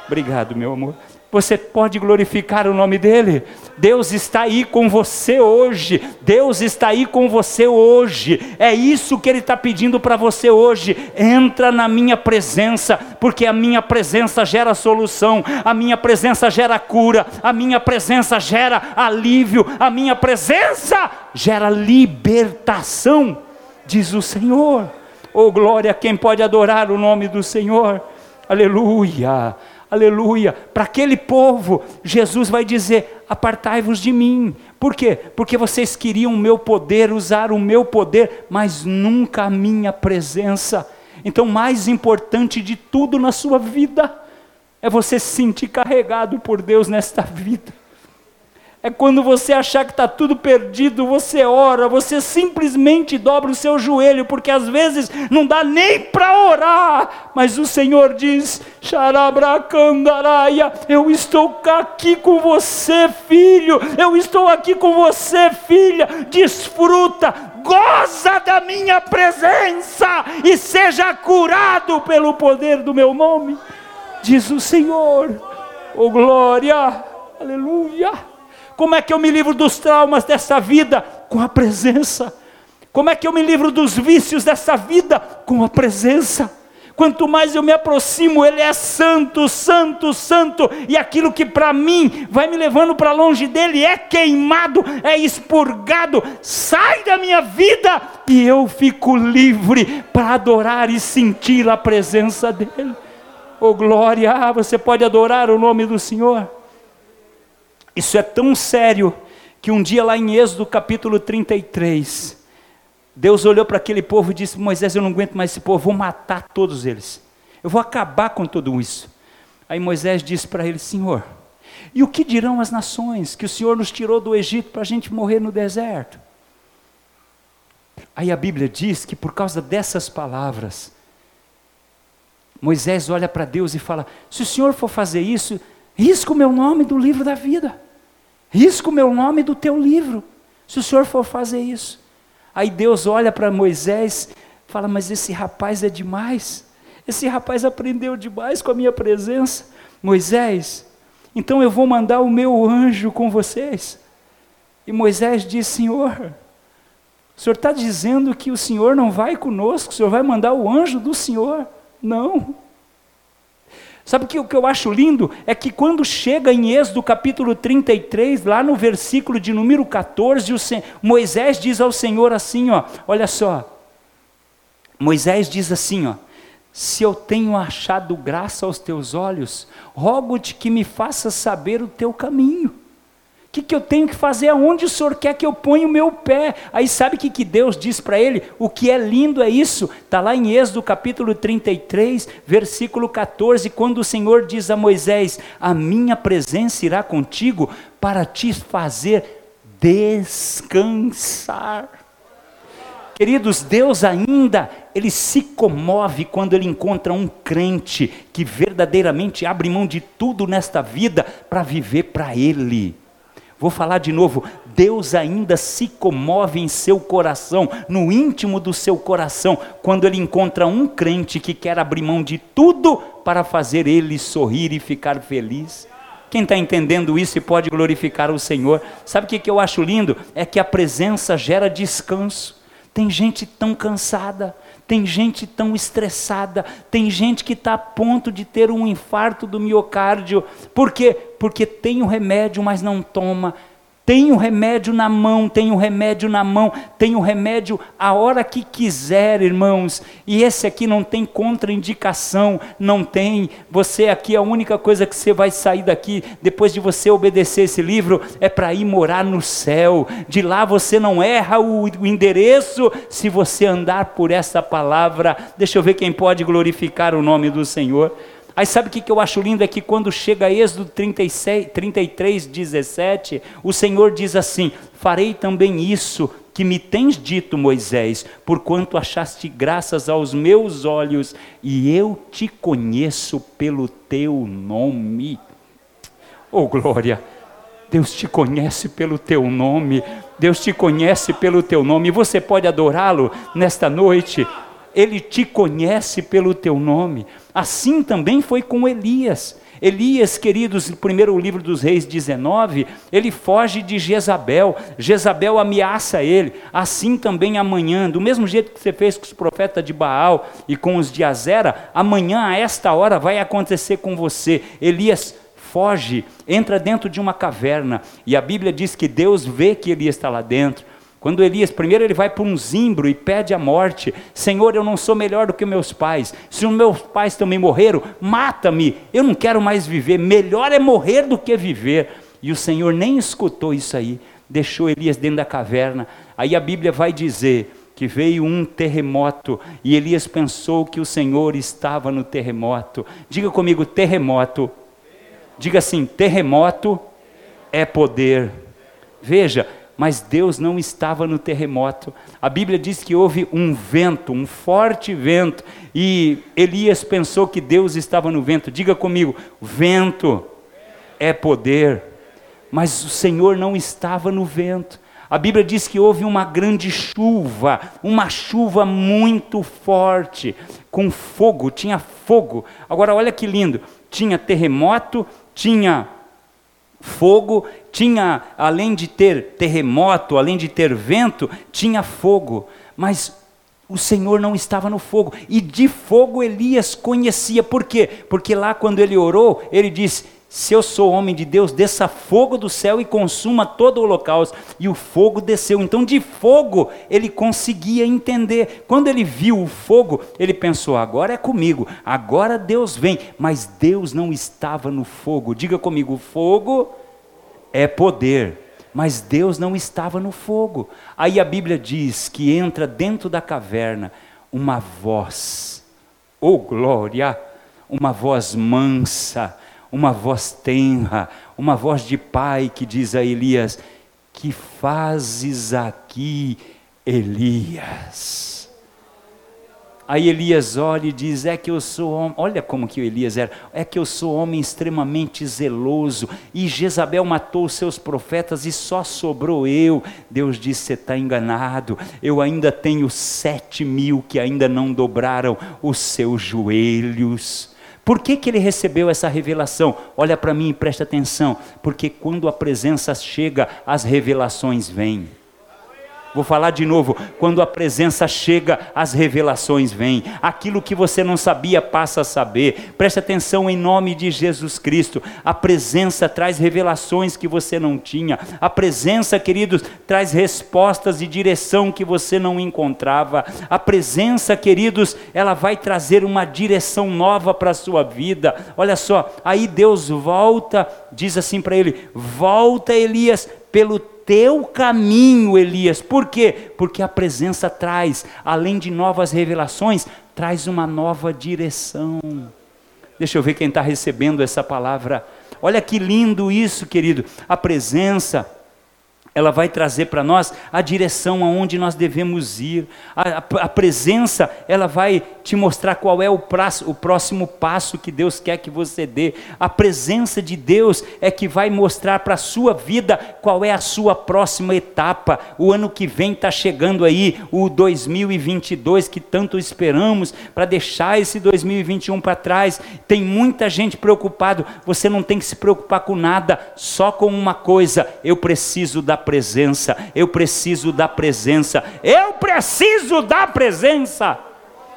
[SPEAKER 1] Obrigado, meu amor. Você pode glorificar o nome dele. Deus está aí com você hoje. Deus está aí com você hoje. É isso que ele está pedindo para você hoje. Entra na minha presença, porque a minha presença gera solução, a minha presença gera cura, a minha presença gera alívio, a minha presença gera libertação, diz o Senhor. Oh glória, quem pode adorar o nome do Senhor? Aleluia aleluia, para aquele povo, Jesus vai dizer: apartai-vos de mim. Por quê? Porque vocês queriam o meu poder, usar o meu poder, mas nunca a minha presença. Então, mais importante de tudo na sua vida é você se sentir carregado por Deus nesta vida é quando você achar que está tudo perdido, você ora, você simplesmente dobra o seu joelho, porque às vezes não dá nem para orar, mas o Senhor diz: Xarabracandaraia, eu estou aqui com você, filho, eu estou aqui com você, filha, desfruta, goza da minha presença e seja curado pelo poder do meu nome. diz o Senhor. Oh glória, aleluia. Como é que eu me livro dos traumas dessa vida? Com a presença. Como é que eu me livro dos vícios dessa vida? Com a presença. Quanto mais eu me aproximo, Ele é santo, santo, santo, e aquilo que para mim vai me levando para longe dele é queimado, é expurgado, sai da minha vida e eu fico livre para adorar e sentir a presença dEle. Oh glória, você pode adorar o nome do Senhor. Isso é tão sério que um dia lá em Êxodo capítulo 33, Deus olhou para aquele povo e disse: Moisés, eu não aguento mais esse povo, vou matar todos eles. Eu vou acabar com tudo isso. Aí Moisés disse para ele: Senhor, e o que dirão as nações que o Senhor nos tirou do Egito para a gente morrer no deserto? Aí a Bíblia diz que por causa dessas palavras, Moisés olha para Deus e fala: Se o Senhor for fazer isso, risca o meu nome do livro da vida, risca o meu nome do teu livro, se o Senhor for fazer isso. Aí Deus olha para Moisés fala: Mas esse rapaz é demais. Esse rapaz aprendeu demais com a minha presença. Moisés, então eu vou mandar o meu anjo com vocês. E Moisés diz: Senhor, o senhor está dizendo que o senhor não vai conosco, o senhor vai mandar o anjo do senhor? Não. Sabe que o que eu acho lindo é que quando chega em Êxodo capítulo 33, lá no versículo de número 14, o Moisés diz ao Senhor assim, ó, olha só. Moisés diz assim, ó: Se eu tenho achado graça aos teus olhos, rogo-te que me faças saber o teu caminho que, que eu tenho que fazer? Aonde o Senhor quer que eu ponha o meu pé? Aí sabe o que, que Deus diz para ele? O que é lindo é isso. Está lá em Êxodo capítulo 33, versículo 14, quando o Senhor diz a Moisés: A minha presença irá contigo para te fazer descansar. Queridos, Deus ainda, ele se comove quando ele encontra um crente que verdadeiramente abre mão de tudo nesta vida para viver para Ele. Vou falar de novo, Deus ainda se comove em seu coração, no íntimo do seu coração, quando ele encontra um crente que quer abrir mão de tudo para fazer ele sorrir e ficar feliz. Quem está entendendo isso e pode glorificar o Senhor, sabe o que, que eu acho lindo? É que a presença gera descanso. Tem gente tão cansada, tem gente tão estressada, tem gente que está a ponto de ter um infarto do miocárdio. Por quê? Porque tem o remédio, mas não toma tem o remédio na mão, tem o remédio na mão, tem o remédio a hora que quiser, irmãos. E esse aqui não tem contraindicação, não tem. Você aqui, a única coisa que você vai sair daqui, depois de você obedecer esse livro, é para ir morar no céu. De lá você não erra o, o endereço se você andar por essa palavra. Deixa eu ver quem pode glorificar o nome do Senhor. Aí sabe o que, eu acho lindo? É que quando chega Êxodo 36, 33, 17, o Senhor diz assim: Farei também isso que me tens dito, Moisés, porquanto achaste graças aos meus olhos, e eu te conheço pelo teu nome. Oh glória! Deus te conhece pelo teu nome, Deus te conhece pelo teu nome, você pode adorá-lo nesta noite, Ele te conhece pelo teu nome. Assim também foi com Elias. Elias, queridos, no primeiro livro dos Reis 19, ele foge de Jezabel. Jezabel ameaça ele. Assim também amanhã, do mesmo jeito que você fez com os profetas de Baal e com os de Azera, amanhã a esta hora vai acontecer com você. Elias foge, entra dentro de uma caverna, e a Bíblia diz que Deus vê que Elias está lá dentro. Quando Elias, primeiro ele vai para um zimbro e pede a morte: Senhor, eu não sou melhor do que meus pais. Se os meus pais também morreram, mata-me. Eu não quero mais viver. Melhor é morrer do que viver. E o Senhor nem escutou isso aí. Deixou Elias dentro da caverna. Aí a Bíblia vai dizer que veio um terremoto e Elias pensou que o Senhor estava no terremoto. Diga comigo, terremoto. Diga assim: terremoto é poder. Veja, mas Deus não estava no terremoto. A Bíblia diz que houve um vento, um forte vento, e Elias pensou que Deus estava no vento. Diga comigo: vento é poder, mas o Senhor não estava no vento. A Bíblia diz que houve uma grande chuva, uma chuva muito forte, com fogo, tinha fogo. Agora olha que lindo: tinha terremoto, tinha fogo, tinha, além de ter terremoto, além de ter vento, tinha fogo. Mas o Senhor não estava no fogo. E de fogo Elias conhecia. Por quê? Porque lá quando ele orou, ele disse: Se eu sou homem de Deus, desça fogo do céu e consuma todo o holocausto. E o fogo desceu. Então, de fogo, ele conseguia entender. Quando ele viu o fogo, ele pensou: agora é comigo, agora Deus vem. Mas Deus não estava no fogo. Diga comigo: fogo é poder mas Deus não estava no fogo. Aí a Bíblia diz que entra dentro da caverna uma voz, oh glória, uma voz mansa, uma voz tenra, uma voz de pai que diz a Elias: Que fazes aqui, Elias? Aí Elias olha e diz: É que eu sou homem. Olha como que o Elias era. É que eu sou homem extremamente zeloso. E Jezabel matou os seus profetas e só sobrou eu. Deus disse: Você está enganado. Eu ainda tenho sete mil que ainda não dobraram os seus joelhos. Por que, que ele recebeu essa revelação? Olha para mim e presta atenção. Porque quando a presença chega, as revelações vêm. Vou falar de novo: quando a presença chega, as revelações vêm. Aquilo que você não sabia passa a saber. Preste atenção em nome de Jesus Cristo. A presença traz revelações que você não tinha. A presença, queridos, traz respostas e direção que você não encontrava. A presença, queridos, ela vai trazer uma direção nova para a sua vida. Olha só, aí Deus volta, diz assim para ele: Volta, Elias, pelo teu caminho, Elias. Por quê? Porque a presença traz, além de novas revelações, traz uma nova direção. Deixa eu ver quem está recebendo essa palavra. Olha que lindo isso, querido. A presença ela vai trazer para nós a direção aonde nós devemos ir. A, a, a, presença, ela vai te mostrar qual é o, prazo, o próximo passo que Deus quer que você dê. A presença de Deus é que vai mostrar para a sua vida qual é a sua próxima etapa. O ano que vem está chegando aí, o 2022 que tanto esperamos para deixar esse 2021 para trás. Tem muita gente preocupado. Você não tem que se preocupar com nada, só com uma coisa: eu preciso da presença, eu preciso da presença, eu preciso da presença.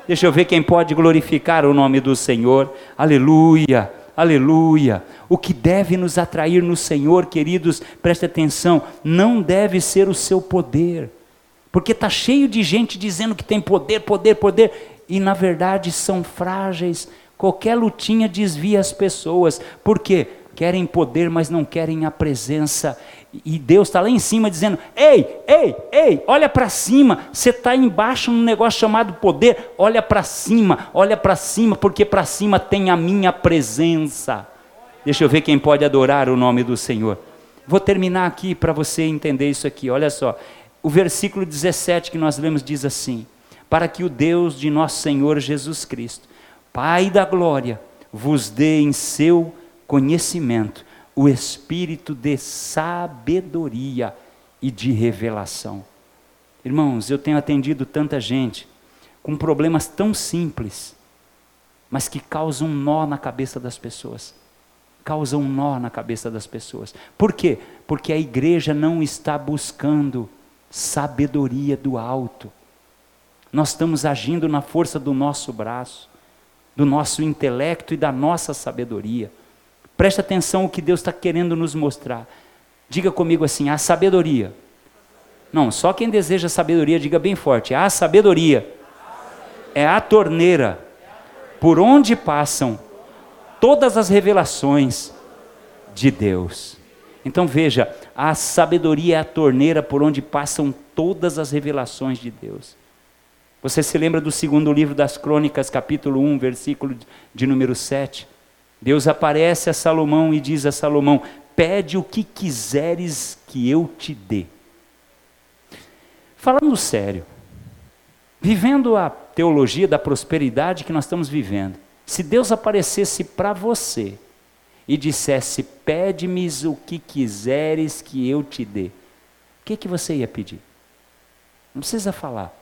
[SPEAKER 1] Deixa eu ver quem pode glorificar o nome do Senhor. Aleluia, aleluia. O que deve nos atrair no Senhor, queridos, preste atenção, não deve ser o seu poder, porque está cheio de gente dizendo que tem poder, poder, poder, e na verdade são frágeis. Qualquer lutinha desvia as pessoas, por quê? Querem poder, mas não querem a presença. E Deus está lá em cima dizendo: Ei, ei, ei, olha para cima. Você está embaixo num negócio chamado poder. Olha para cima, olha para cima, porque para cima tem a minha presença. Deixa eu ver quem pode adorar o nome do Senhor. Vou terminar aqui para você entender isso aqui. Olha só. O versículo 17 que nós lemos diz assim: Para que o Deus de nosso Senhor Jesus Cristo, Pai da glória, vos dê em seu conhecimento o espírito de sabedoria e de revelação. Irmãos, eu tenho atendido tanta gente com problemas tão simples, mas que causam um nó na cabeça das pessoas. Causam um nó na cabeça das pessoas. Por quê? Porque a igreja não está buscando sabedoria do alto. Nós estamos agindo na força do nosso braço, do nosso intelecto e da nossa sabedoria. Preste atenção o que Deus está querendo nos mostrar. Diga comigo assim: a sabedoria. Não, só quem deseja sabedoria, diga bem forte: a sabedoria é a torneira por onde passam todas as revelações de Deus. Então veja, a sabedoria é a torneira por onde passam todas as revelações de Deus. Você se lembra do segundo livro das Crônicas, capítulo 1, versículo de número 7? Deus aparece a Salomão e diz a Salomão: Pede o que quiseres que eu te dê. Falando sério, vivendo a teologia da prosperidade que nós estamos vivendo, se Deus aparecesse para você e dissesse: Pede-me o que quiseres que eu te dê, o que, que você ia pedir? Não precisa falar.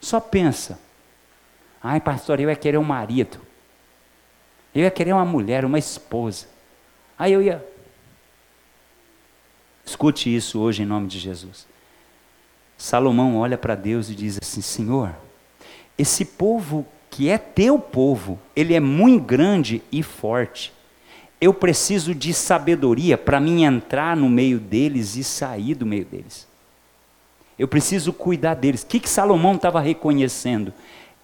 [SPEAKER 1] Só pensa. Ai, pastor, eu ia querer um marido. Eu ia querer uma mulher, uma esposa. Aí eu ia. Escute isso hoje em nome de Jesus. Salomão olha para Deus e diz assim: Senhor, esse povo que é teu povo, ele é muito grande e forte. Eu preciso de sabedoria para mim entrar no meio deles e sair do meio deles. Eu preciso cuidar deles. O que, que Salomão estava reconhecendo?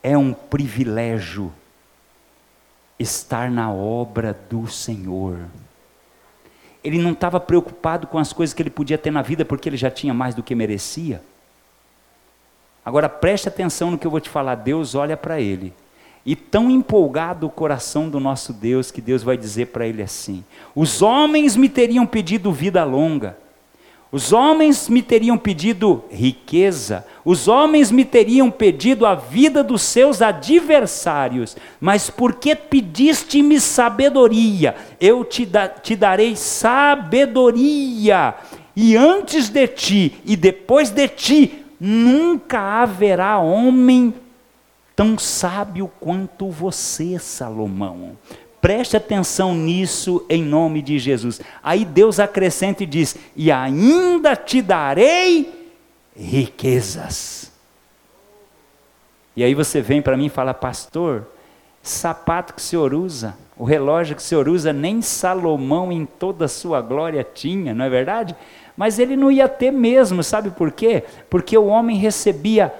[SPEAKER 1] É um privilégio estar na obra do Senhor. Ele não estava preocupado com as coisas que ele podia ter na vida, porque ele já tinha mais do que merecia. Agora preste atenção no que eu vou te falar. Deus olha para ele. E tão empolgado o coração do nosso Deus que Deus vai dizer para ele assim: Os homens me teriam pedido vida longa os homens me teriam pedido riqueza, os homens me teriam pedido a vida dos seus adversários, mas porque pediste-me sabedoria, eu te, da, te darei sabedoria, e antes de ti e depois de ti, nunca haverá homem tão sábio quanto você, Salomão. Preste atenção nisso em nome de Jesus. Aí Deus acrescenta e diz: E ainda te darei riquezas. E aí você vem para mim e fala, pastor, sapato que o senhor usa, o relógio que o senhor usa, nem Salomão em toda a sua glória tinha, não é verdade? Mas ele não ia ter mesmo, sabe por quê? Porque o homem recebia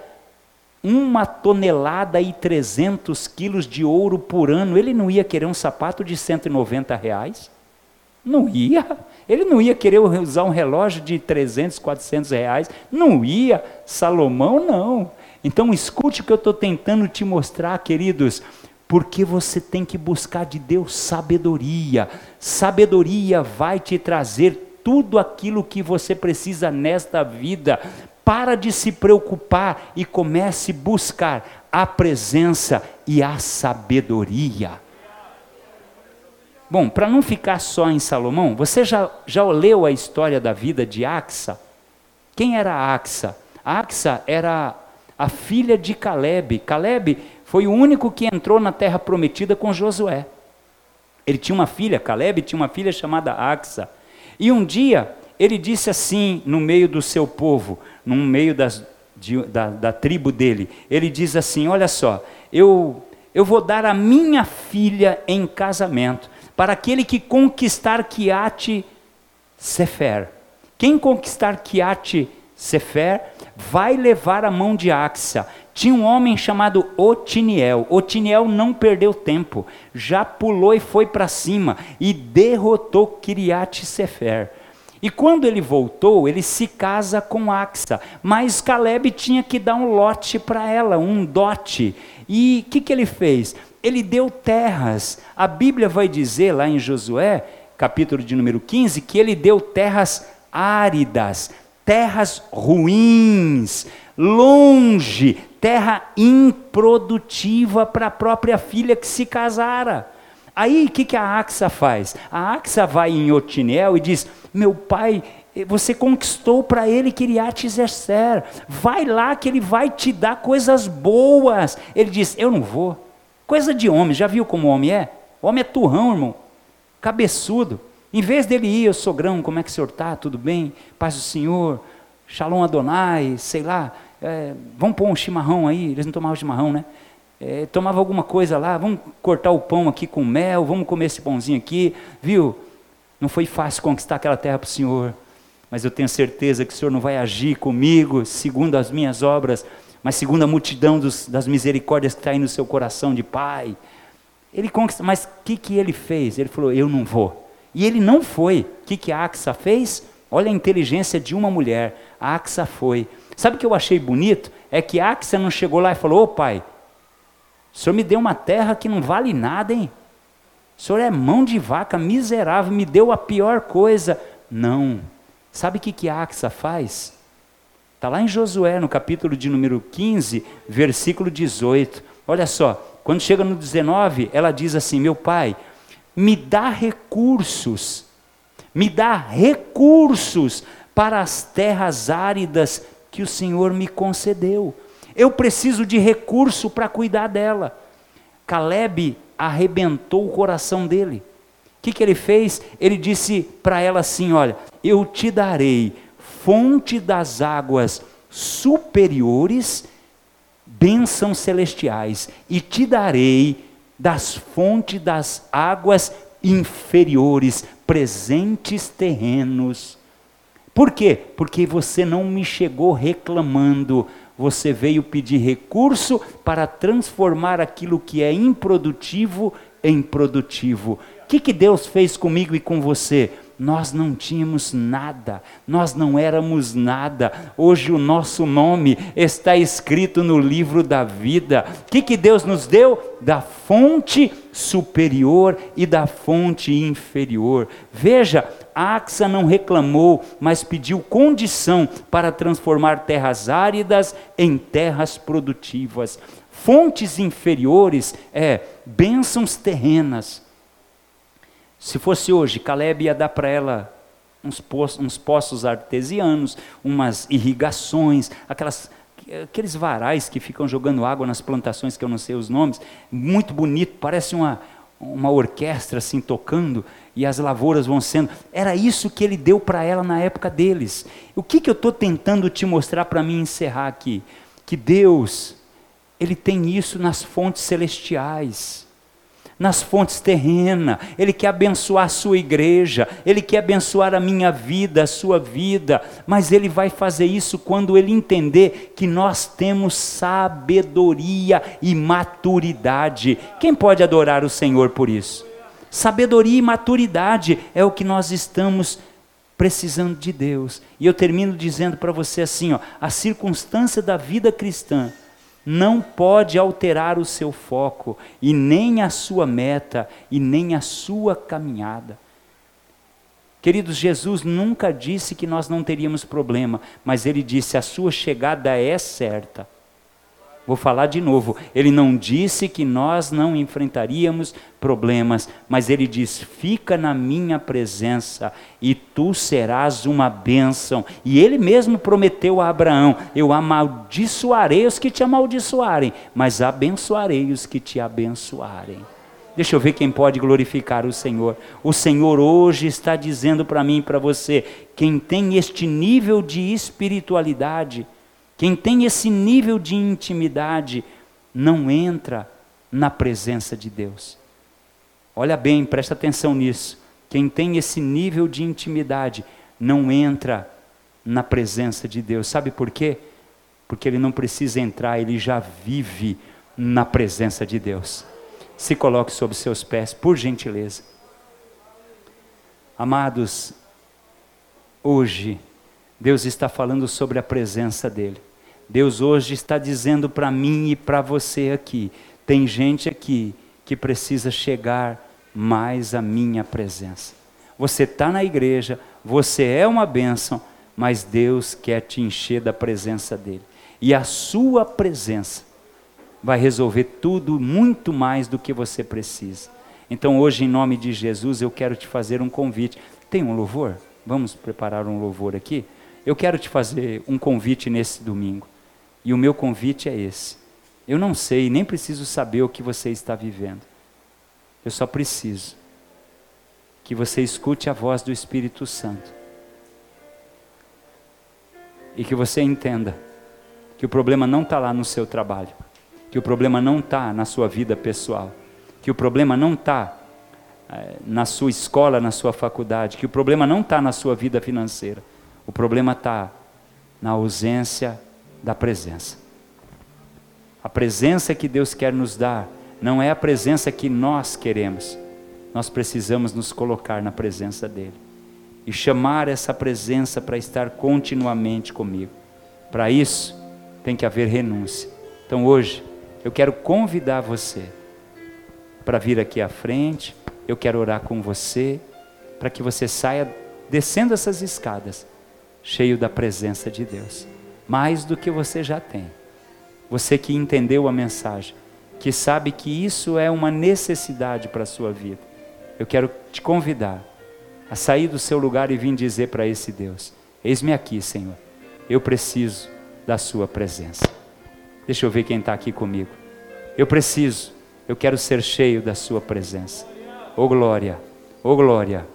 [SPEAKER 1] uma tonelada e 300 quilos de ouro por ano, ele não ia querer um sapato de 190 reais? Não ia. Ele não ia querer usar um relógio de 300, 400 reais? Não ia. Salomão, não. Então escute o que eu estou tentando te mostrar, queridos. Porque você tem que buscar de Deus sabedoria. Sabedoria vai te trazer tudo aquilo que você precisa nesta vida para de se preocupar e comece a buscar a presença e a sabedoria. Bom, para não ficar só em Salomão, você já, já leu a história da vida de Axa? Quem era Axa? Axa era a filha de Caleb. Caleb foi o único que entrou na terra prometida com Josué. Ele tinha uma filha, Caleb tinha uma filha chamada Axa. E um dia ele disse assim no meio do seu povo: no meio das, de, da, da tribo dele. Ele diz assim: Olha só, eu, eu vou dar a minha filha em casamento para aquele que conquistar Kiate Sefer. Quem conquistar Kiate Sefer vai levar a mão de Axa. Tinha um homem chamado Otiniel. Otiniel não perdeu tempo, já pulou e foi para cima e derrotou Kiriat Sefer. E quando ele voltou, ele se casa com Axa, mas Caleb tinha que dar um lote para ela, um dote. E o que, que ele fez? Ele deu terras. A Bíblia vai dizer lá em Josué, capítulo de número 15, que ele deu terras áridas, terras ruins, longe, terra improdutiva para a própria filha que se casara. Aí o que, que a Axa faz? A Axa vai em Otiniel e diz: Meu pai, você conquistou para ele Kiriat exercer. Vai lá que ele vai te dar coisas boas. Ele diz: Eu não vou. Coisa de homem, já viu como homem é? O homem é turrão, irmão. Cabeçudo. Em vez dele ir, eu sogrão, como é que o senhor está? Tudo bem? Paz do Senhor, Shalom Adonai, sei lá. É, vamos pôr um chimarrão aí. Eles não tomavam chimarrão, né? É, tomava alguma coisa lá, vamos cortar o pão aqui com mel, vamos comer esse pãozinho aqui, viu? Não foi fácil conquistar aquela terra para o Senhor, mas eu tenho certeza que o Senhor não vai agir comigo segundo as minhas obras, mas segundo a multidão dos, das misericórdias que está aí no seu coração de pai. Ele conquista, mas o que, que ele fez? Ele falou: Eu não vou. E ele não foi. O que, que a Axa fez? Olha a inteligência de uma mulher. A Axa foi. Sabe o que eu achei bonito? É que a Axa não chegou lá e falou: Ô oh, pai, o senhor me deu uma terra que não vale nada, hein? O senhor é mão de vaca, miserável, me deu a pior coisa. Não. Sabe o que, que a Axa faz? Está lá em Josué, no capítulo de número 15, versículo 18. Olha só, quando chega no 19, ela diz assim: Meu pai, me dá recursos, me dá recursos para as terras áridas que o Senhor me concedeu. Eu preciso de recurso para cuidar dela. Caleb arrebentou o coração dele. O que, que ele fez? Ele disse para ela assim: Olha, eu te darei fonte das águas superiores, bênçãos celestiais, e te darei das fontes das águas inferiores, presentes terrenos. Por quê? Porque você não me chegou reclamando, você veio pedir recurso para transformar aquilo que é improdutivo em produtivo. O que, que Deus fez comigo e com você? nós não tínhamos nada, nós não éramos nada. Hoje o nosso nome está escrito no livro da vida. O que, que Deus nos deu? Da fonte superior e da fonte inferior. Veja, Axa não reclamou, mas pediu condição para transformar terras áridas em terras produtivas. Fontes inferiores é bênçãos terrenas se fosse hoje, Caleb ia dar para ela uns poços, uns poços artesianos, umas irrigações, aquelas, aqueles varais que ficam jogando água nas plantações, que eu não sei os nomes, muito bonito, parece uma, uma orquestra assim tocando e as lavouras vão sendo. Era isso que ele deu para ela na época deles. O que, que eu estou tentando te mostrar para mim encerrar aqui? Que Deus, Ele tem isso nas fontes celestiais nas fontes terrenas, Ele quer abençoar a sua igreja, Ele quer abençoar a minha vida, a sua vida, mas Ele vai fazer isso quando Ele entender que nós temos sabedoria e maturidade. Quem pode adorar o Senhor por isso? Sabedoria e maturidade é o que nós estamos precisando de Deus. E eu termino dizendo para você assim, ó, a circunstância da vida cristã não pode alterar o seu foco, e nem a sua meta, e nem a sua caminhada. Queridos, Jesus nunca disse que nós não teríamos problema, mas ele disse: a sua chegada é certa. Vou falar de novo. Ele não disse que nós não enfrentaríamos problemas, mas ele diz: fica na minha presença e tu serás uma bênção. E ele mesmo prometeu a Abraão: eu amaldiçoarei os que te amaldiçoarem, mas abençoarei os que te abençoarem. Deixa eu ver quem pode glorificar o Senhor. O Senhor hoje está dizendo para mim e para você: quem tem este nível de espiritualidade, quem tem esse nível de intimidade não entra na presença de Deus. Olha bem, presta atenção nisso. Quem tem esse nível de intimidade não entra na presença de Deus. Sabe por quê? Porque ele não precisa entrar, ele já vive na presença de Deus. Se coloque sob seus pés, por gentileza. Amados, hoje Deus está falando sobre a presença dele. Deus hoje está dizendo para mim e para você aqui: tem gente aqui que precisa chegar mais à minha presença. Você está na igreja, você é uma bênção, mas Deus quer te encher da presença dEle. E a sua presença vai resolver tudo muito mais do que você precisa. Então, hoje, em nome de Jesus, eu quero te fazer um convite. Tem um louvor? Vamos preparar um louvor aqui? Eu quero te fazer um convite nesse domingo. E o meu convite é esse. Eu não sei, nem preciso saber o que você está vivendo. Eu só preciso que você escute a voz do Espírito Santo. E que você entenda que o problema não está lá no seu trabalho, que o problema não está na sua vida pessoal, que o problema não está é, na sua escola, na sua faculdade, que o problema não está na sua vida financeira. O problema está na ausência da presença. A presença que Deus quer nos dar não é a presença que nós queremos. Nós precisamos nos colocar na presença dEle e chamar essa presença para estar continuamente comigo. Para isso, tem que haver renúncia. Então hoje, eu quero convidar você para vir aqui à frente, eu quero orar com você, para que você saia descendo essas escadas, cheio da presença de Deus mais do que você já tem. Você que entendeu a mensagem, que sabe que isso é uma necessidade para a sua vida. Eu quero te convidar a sair do seu lugar e vir dizer para esse Deus: Eis-me aqui, Senhor. Eu preciso da Sua presença. Deixa eu ver quem está aqui comigo. Eu preciso, eu quero ser cheio da Sua presença. Ô oh, glória, ô oh, glória.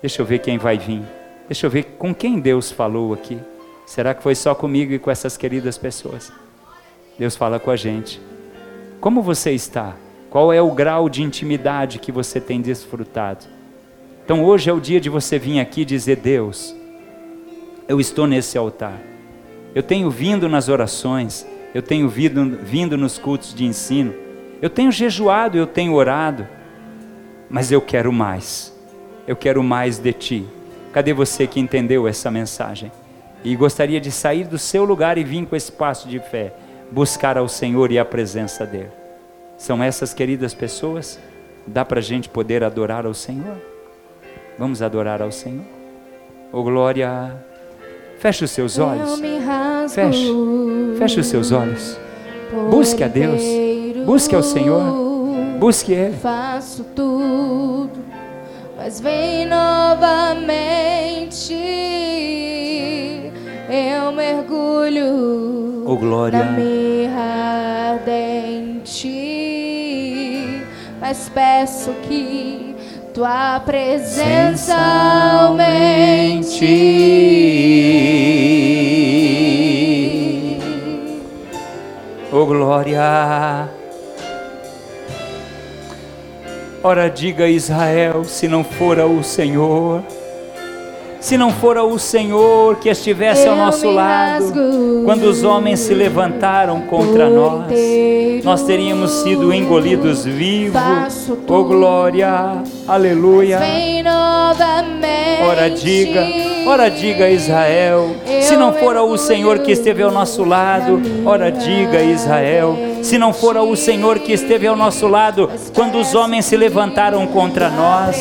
[SPEAKER 1] Deixa eu ver quem vai vir. Deixa eu ver com quem Deus falou aqui. Será que foi só comigo e com essas queridas pessoas? Deus fala com a gente. Como você está? Qual é o grau de intimidade que você tem desfrutado? Então hoje é o dia de você vir aqui dizer: Deus, eu estou nesse altar. Eu tenho vindo nas orações, eu tenho vindo, vindo nos cultos de ensino, eu tenho jejuado, eu tenho orado, mas eu quero mais. Eu quero mais de ti. Cadê você que entendeu essa mensagem? E gostaria de sair do seu lugar e vir com esse passo de fé, buscar ao Senhor e a presença dEle. São essas queridas pessoas? Dá para a gente poder adorar ao Senhor? Vamos adorar ao Senhor? Oh glória! Feche os seus olhos. Feche. Feche os seus olhos. Busque a Deus. Busque ao Senhor. Busque Ele.
[SPEAKER 2] Faço tudo, mas vem novamente. Eu mergulho
[SPEAKER 1] oh, glória.
[SPEAKER 2] na mirra ardente, mas peço que tua presença aumente.
[SPEAKER 1] Oh glória. Ora, diga Israel, se não fora o Senhor se não fora o Senhor que estivesse ao nosso lado, quando os homens se levantaram contra nós, nós teríamos sido engolidos vivos. Oh glória, aleluia. Ora diga, ora diga Israel, se não fora o Senhor que esteve ao nosso lado, ora diga Israel, se não fora o Senhor que esteve ao nosso lado quando os homens se levantaram contra nós.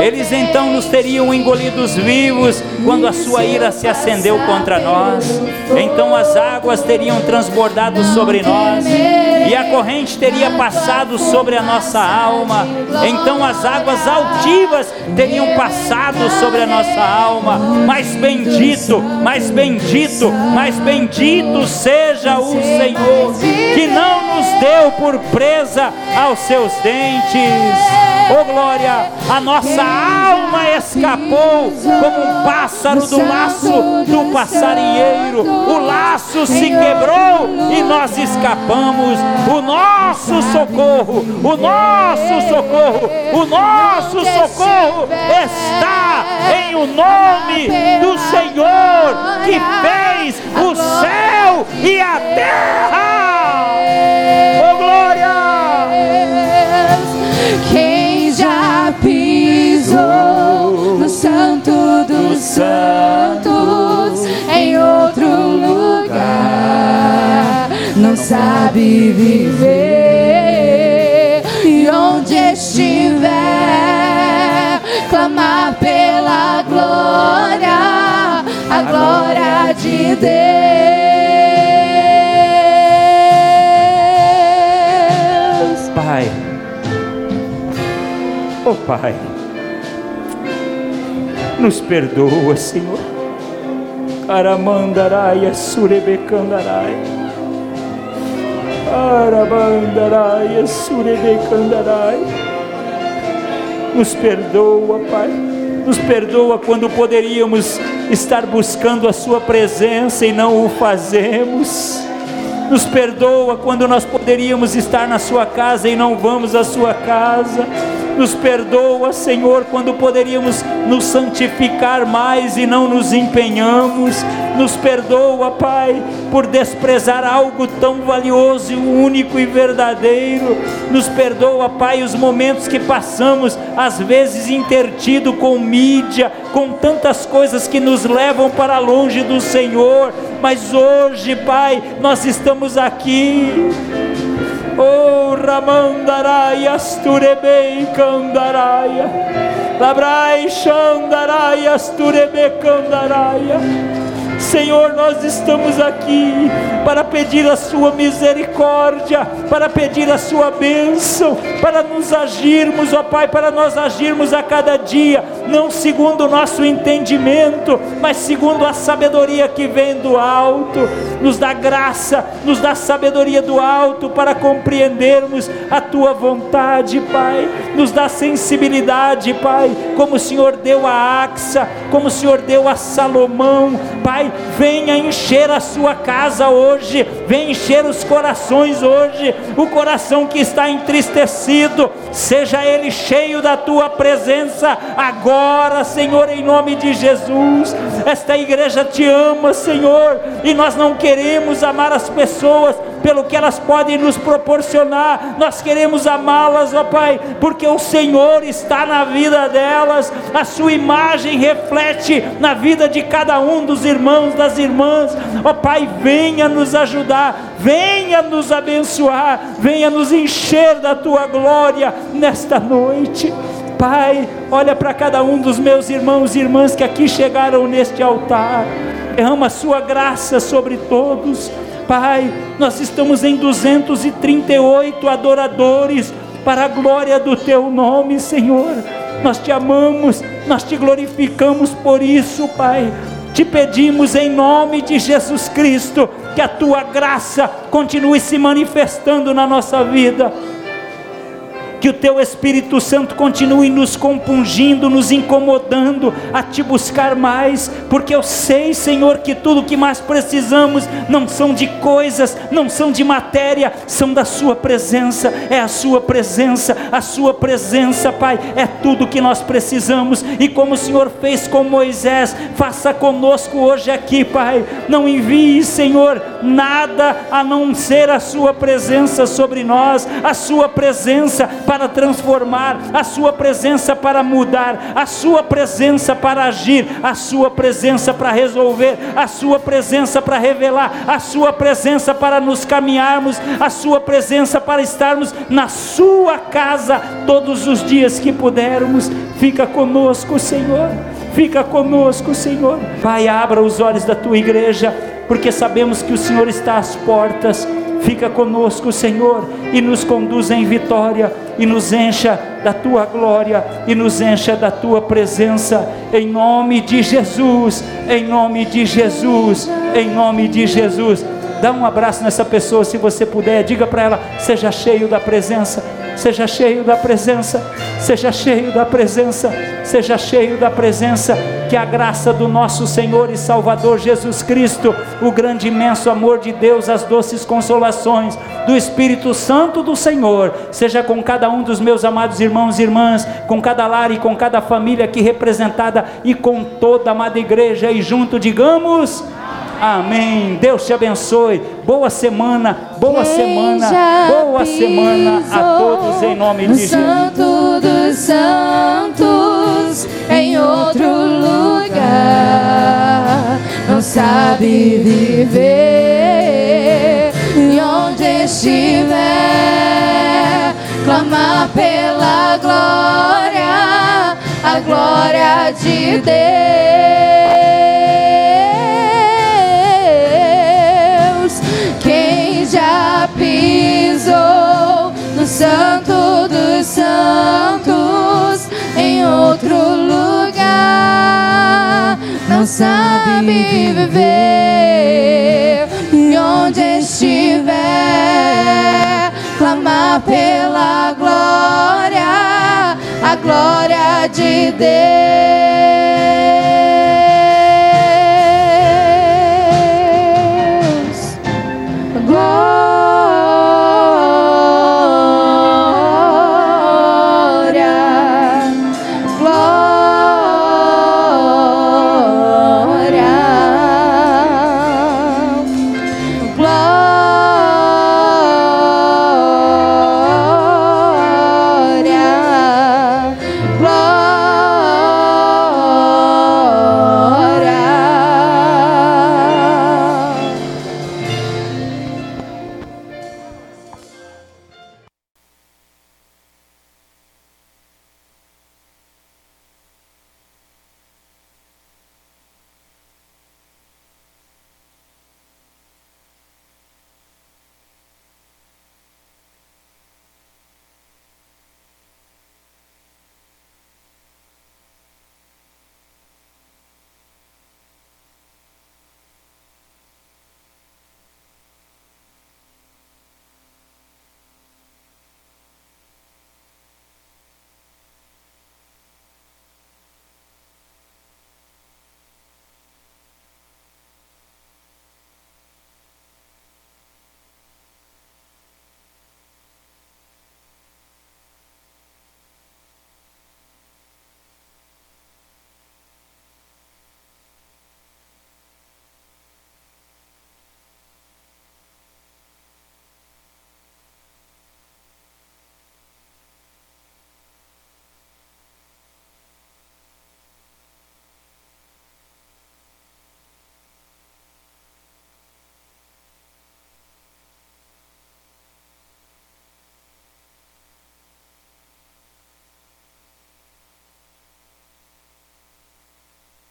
[SPEAKER 1] Eles então nos teriam engolidos vivos quando a sua ira se acendeu contra nós. Então as águas teriam transbordado sobre nós e a corrente teria passado sobre a nossa alma. Então as águas altivas teriam passado sobre a nossa alma. Mas bendito, mais bendito, mais bendito seja o Senhor que não nos deu por presa aos seus dentes. Oh glória, a nossa alma escapou como um pássaro do laço do passarinheiro. O laço se quebrou e nós escapamos. O nosso socorro, o nosso socorro, o nosso socorro está em o nome do Senhor que fez o céu e a terra.
[SPEAKER 2] Santo dos santos em outro lugar. Não sabe viver. E onde estiver clamar pela glória a glória de Deus.
[SPEAKER 1] Pai, oh Pai, nos perdoa, Senhor. Aramandaraia surebecandarai. Arabandaraia surebecandarai. Nos perdoa, Pai. Nos perdoa quando poderíamos estar buscando a Sua presença e não o fazemos. Nos perdoa quando nós poderíamos estar na Sua casa e não vamos à Sua casa. Nos perdoa, Senhor, quando poderíamos nos santificar mais e não nos empenhamos. Nos perdoa, Pai, por desprezar algo tão valioso, único e verdadeiro. Nos perdoa, Pai, os momentos que passamos, às vezes intertido com mídia, com tantas coisas que nos levam para longe do Senhor. Mas hoje, Pai, nós estamos aqui. Oh, Ramandaraya, Asturebei, Kandaraya, Labrai, Shandaraya, Asturebe, Kandaraya. Senhor, nós estamos aqui para pedir a Sua misericórdia, para pedir a Sua bênção, para nos agirmos, ó Pai, para nós agirmos a cada dia, não segundo o nosso entendimento, mas segundo a sabedoria que vem do alto. Nos dá graça, nos dá sabedoria do alto para compreendermos a Tua vontade, Pai. Nos dá sensibilidade, Pai, como o Senhor deu a Axa, como o Senhor deu a Salomão, Pai, venha encher a sua casa hoje, venha encher os corações hoje, o coração que está entristecido, seja ele cheio da tua presença agora, Senhor, em nome de Jesus. Esta igreja te ama, Senhor, e nós não queremos amar as pessoas pelo que elas podem nos proporcionar, nós queremos amá-las, ó Pai, porque o Senhor está na vida delas, a sua imagem reflete na vida de cada um dos irmãos, das irmãs, ó Pai, venha nos ajudar, venha nos abençoar, venha nos encher da tua glória nesta noite. Pai, olha para cada um dos meus irmãos e irmãs que aqui chegaram neste altar, derrama a sua graça sobre todos Pai, nós estamos em 238 adoradores para a glória do Teu nome, Senhor. Nós te amamos, nós te glorificamos por isso, Pai. Te pedimos em nome de Jesus Cristo que a tua graça continue se manifestando na nossa vida que o teu Espírito Santo continue nos compungindo, nos incomodando a te buscar mais, porque eu sei, Senhor, que tudo que mais precisamos não são de coisas, não são de matéria, são da Sua presença, é a Sua presença, a Sua presença, Pai, é tudo que nós precisamos, e como o Senhor fez com Moisés, faça conosco hoje aqui, Pai, não envie, Senhor, nada a não ser a Sua presença sobre nós, a Sua presença para transformar, a Sua presença para mudar, a Sua presença para agir, a Sua presença para resolver, a Sua presença para revelar, a Sua presença para nos caminharmos, a Sua presença para estarmos na Sua casa todos os dias que pudermos. Fica conosco, Senhor. Fica conosco, Senhor. Pai, abra os olhos da tua igreja, porque sabemos que o Senhor está às portas. Fica conosco, Senhor, e nos conduza em vitória, e nos encha da tua glória, e nos encha da tua presença, em nome de Jesus, em nome de Jesus, em nome de Jesus. Dá um abraço nessa pessoa se você puder, diga para ela: seja cheio da presença Seja cheio da presença, seja cheio da presença, seja cheio da presença. Que a graça do nosso Senhor e Salvador Jesus Cristo, o grande imenso amor de Deus, as doces consolações do Espírito Santo do Senhor, seja com cada um dos meus amados irmãos e irmãs, com cada lar e com cada família aqui representada e com toda a amada igreja e junto digamos. Amém. Deus te abençoe. Boa semana, boa Quem semana, boa semana a todos em nome de Jesus.
[SPEAKER 2] Santo dos santos em outro lugar não sabe viver e onde estiver clamar pela glória, a glória de Deus. Santo dos Santos em outro lugar. Não sabe viver e onde estiver, clamar pela glória, a glória de Deus.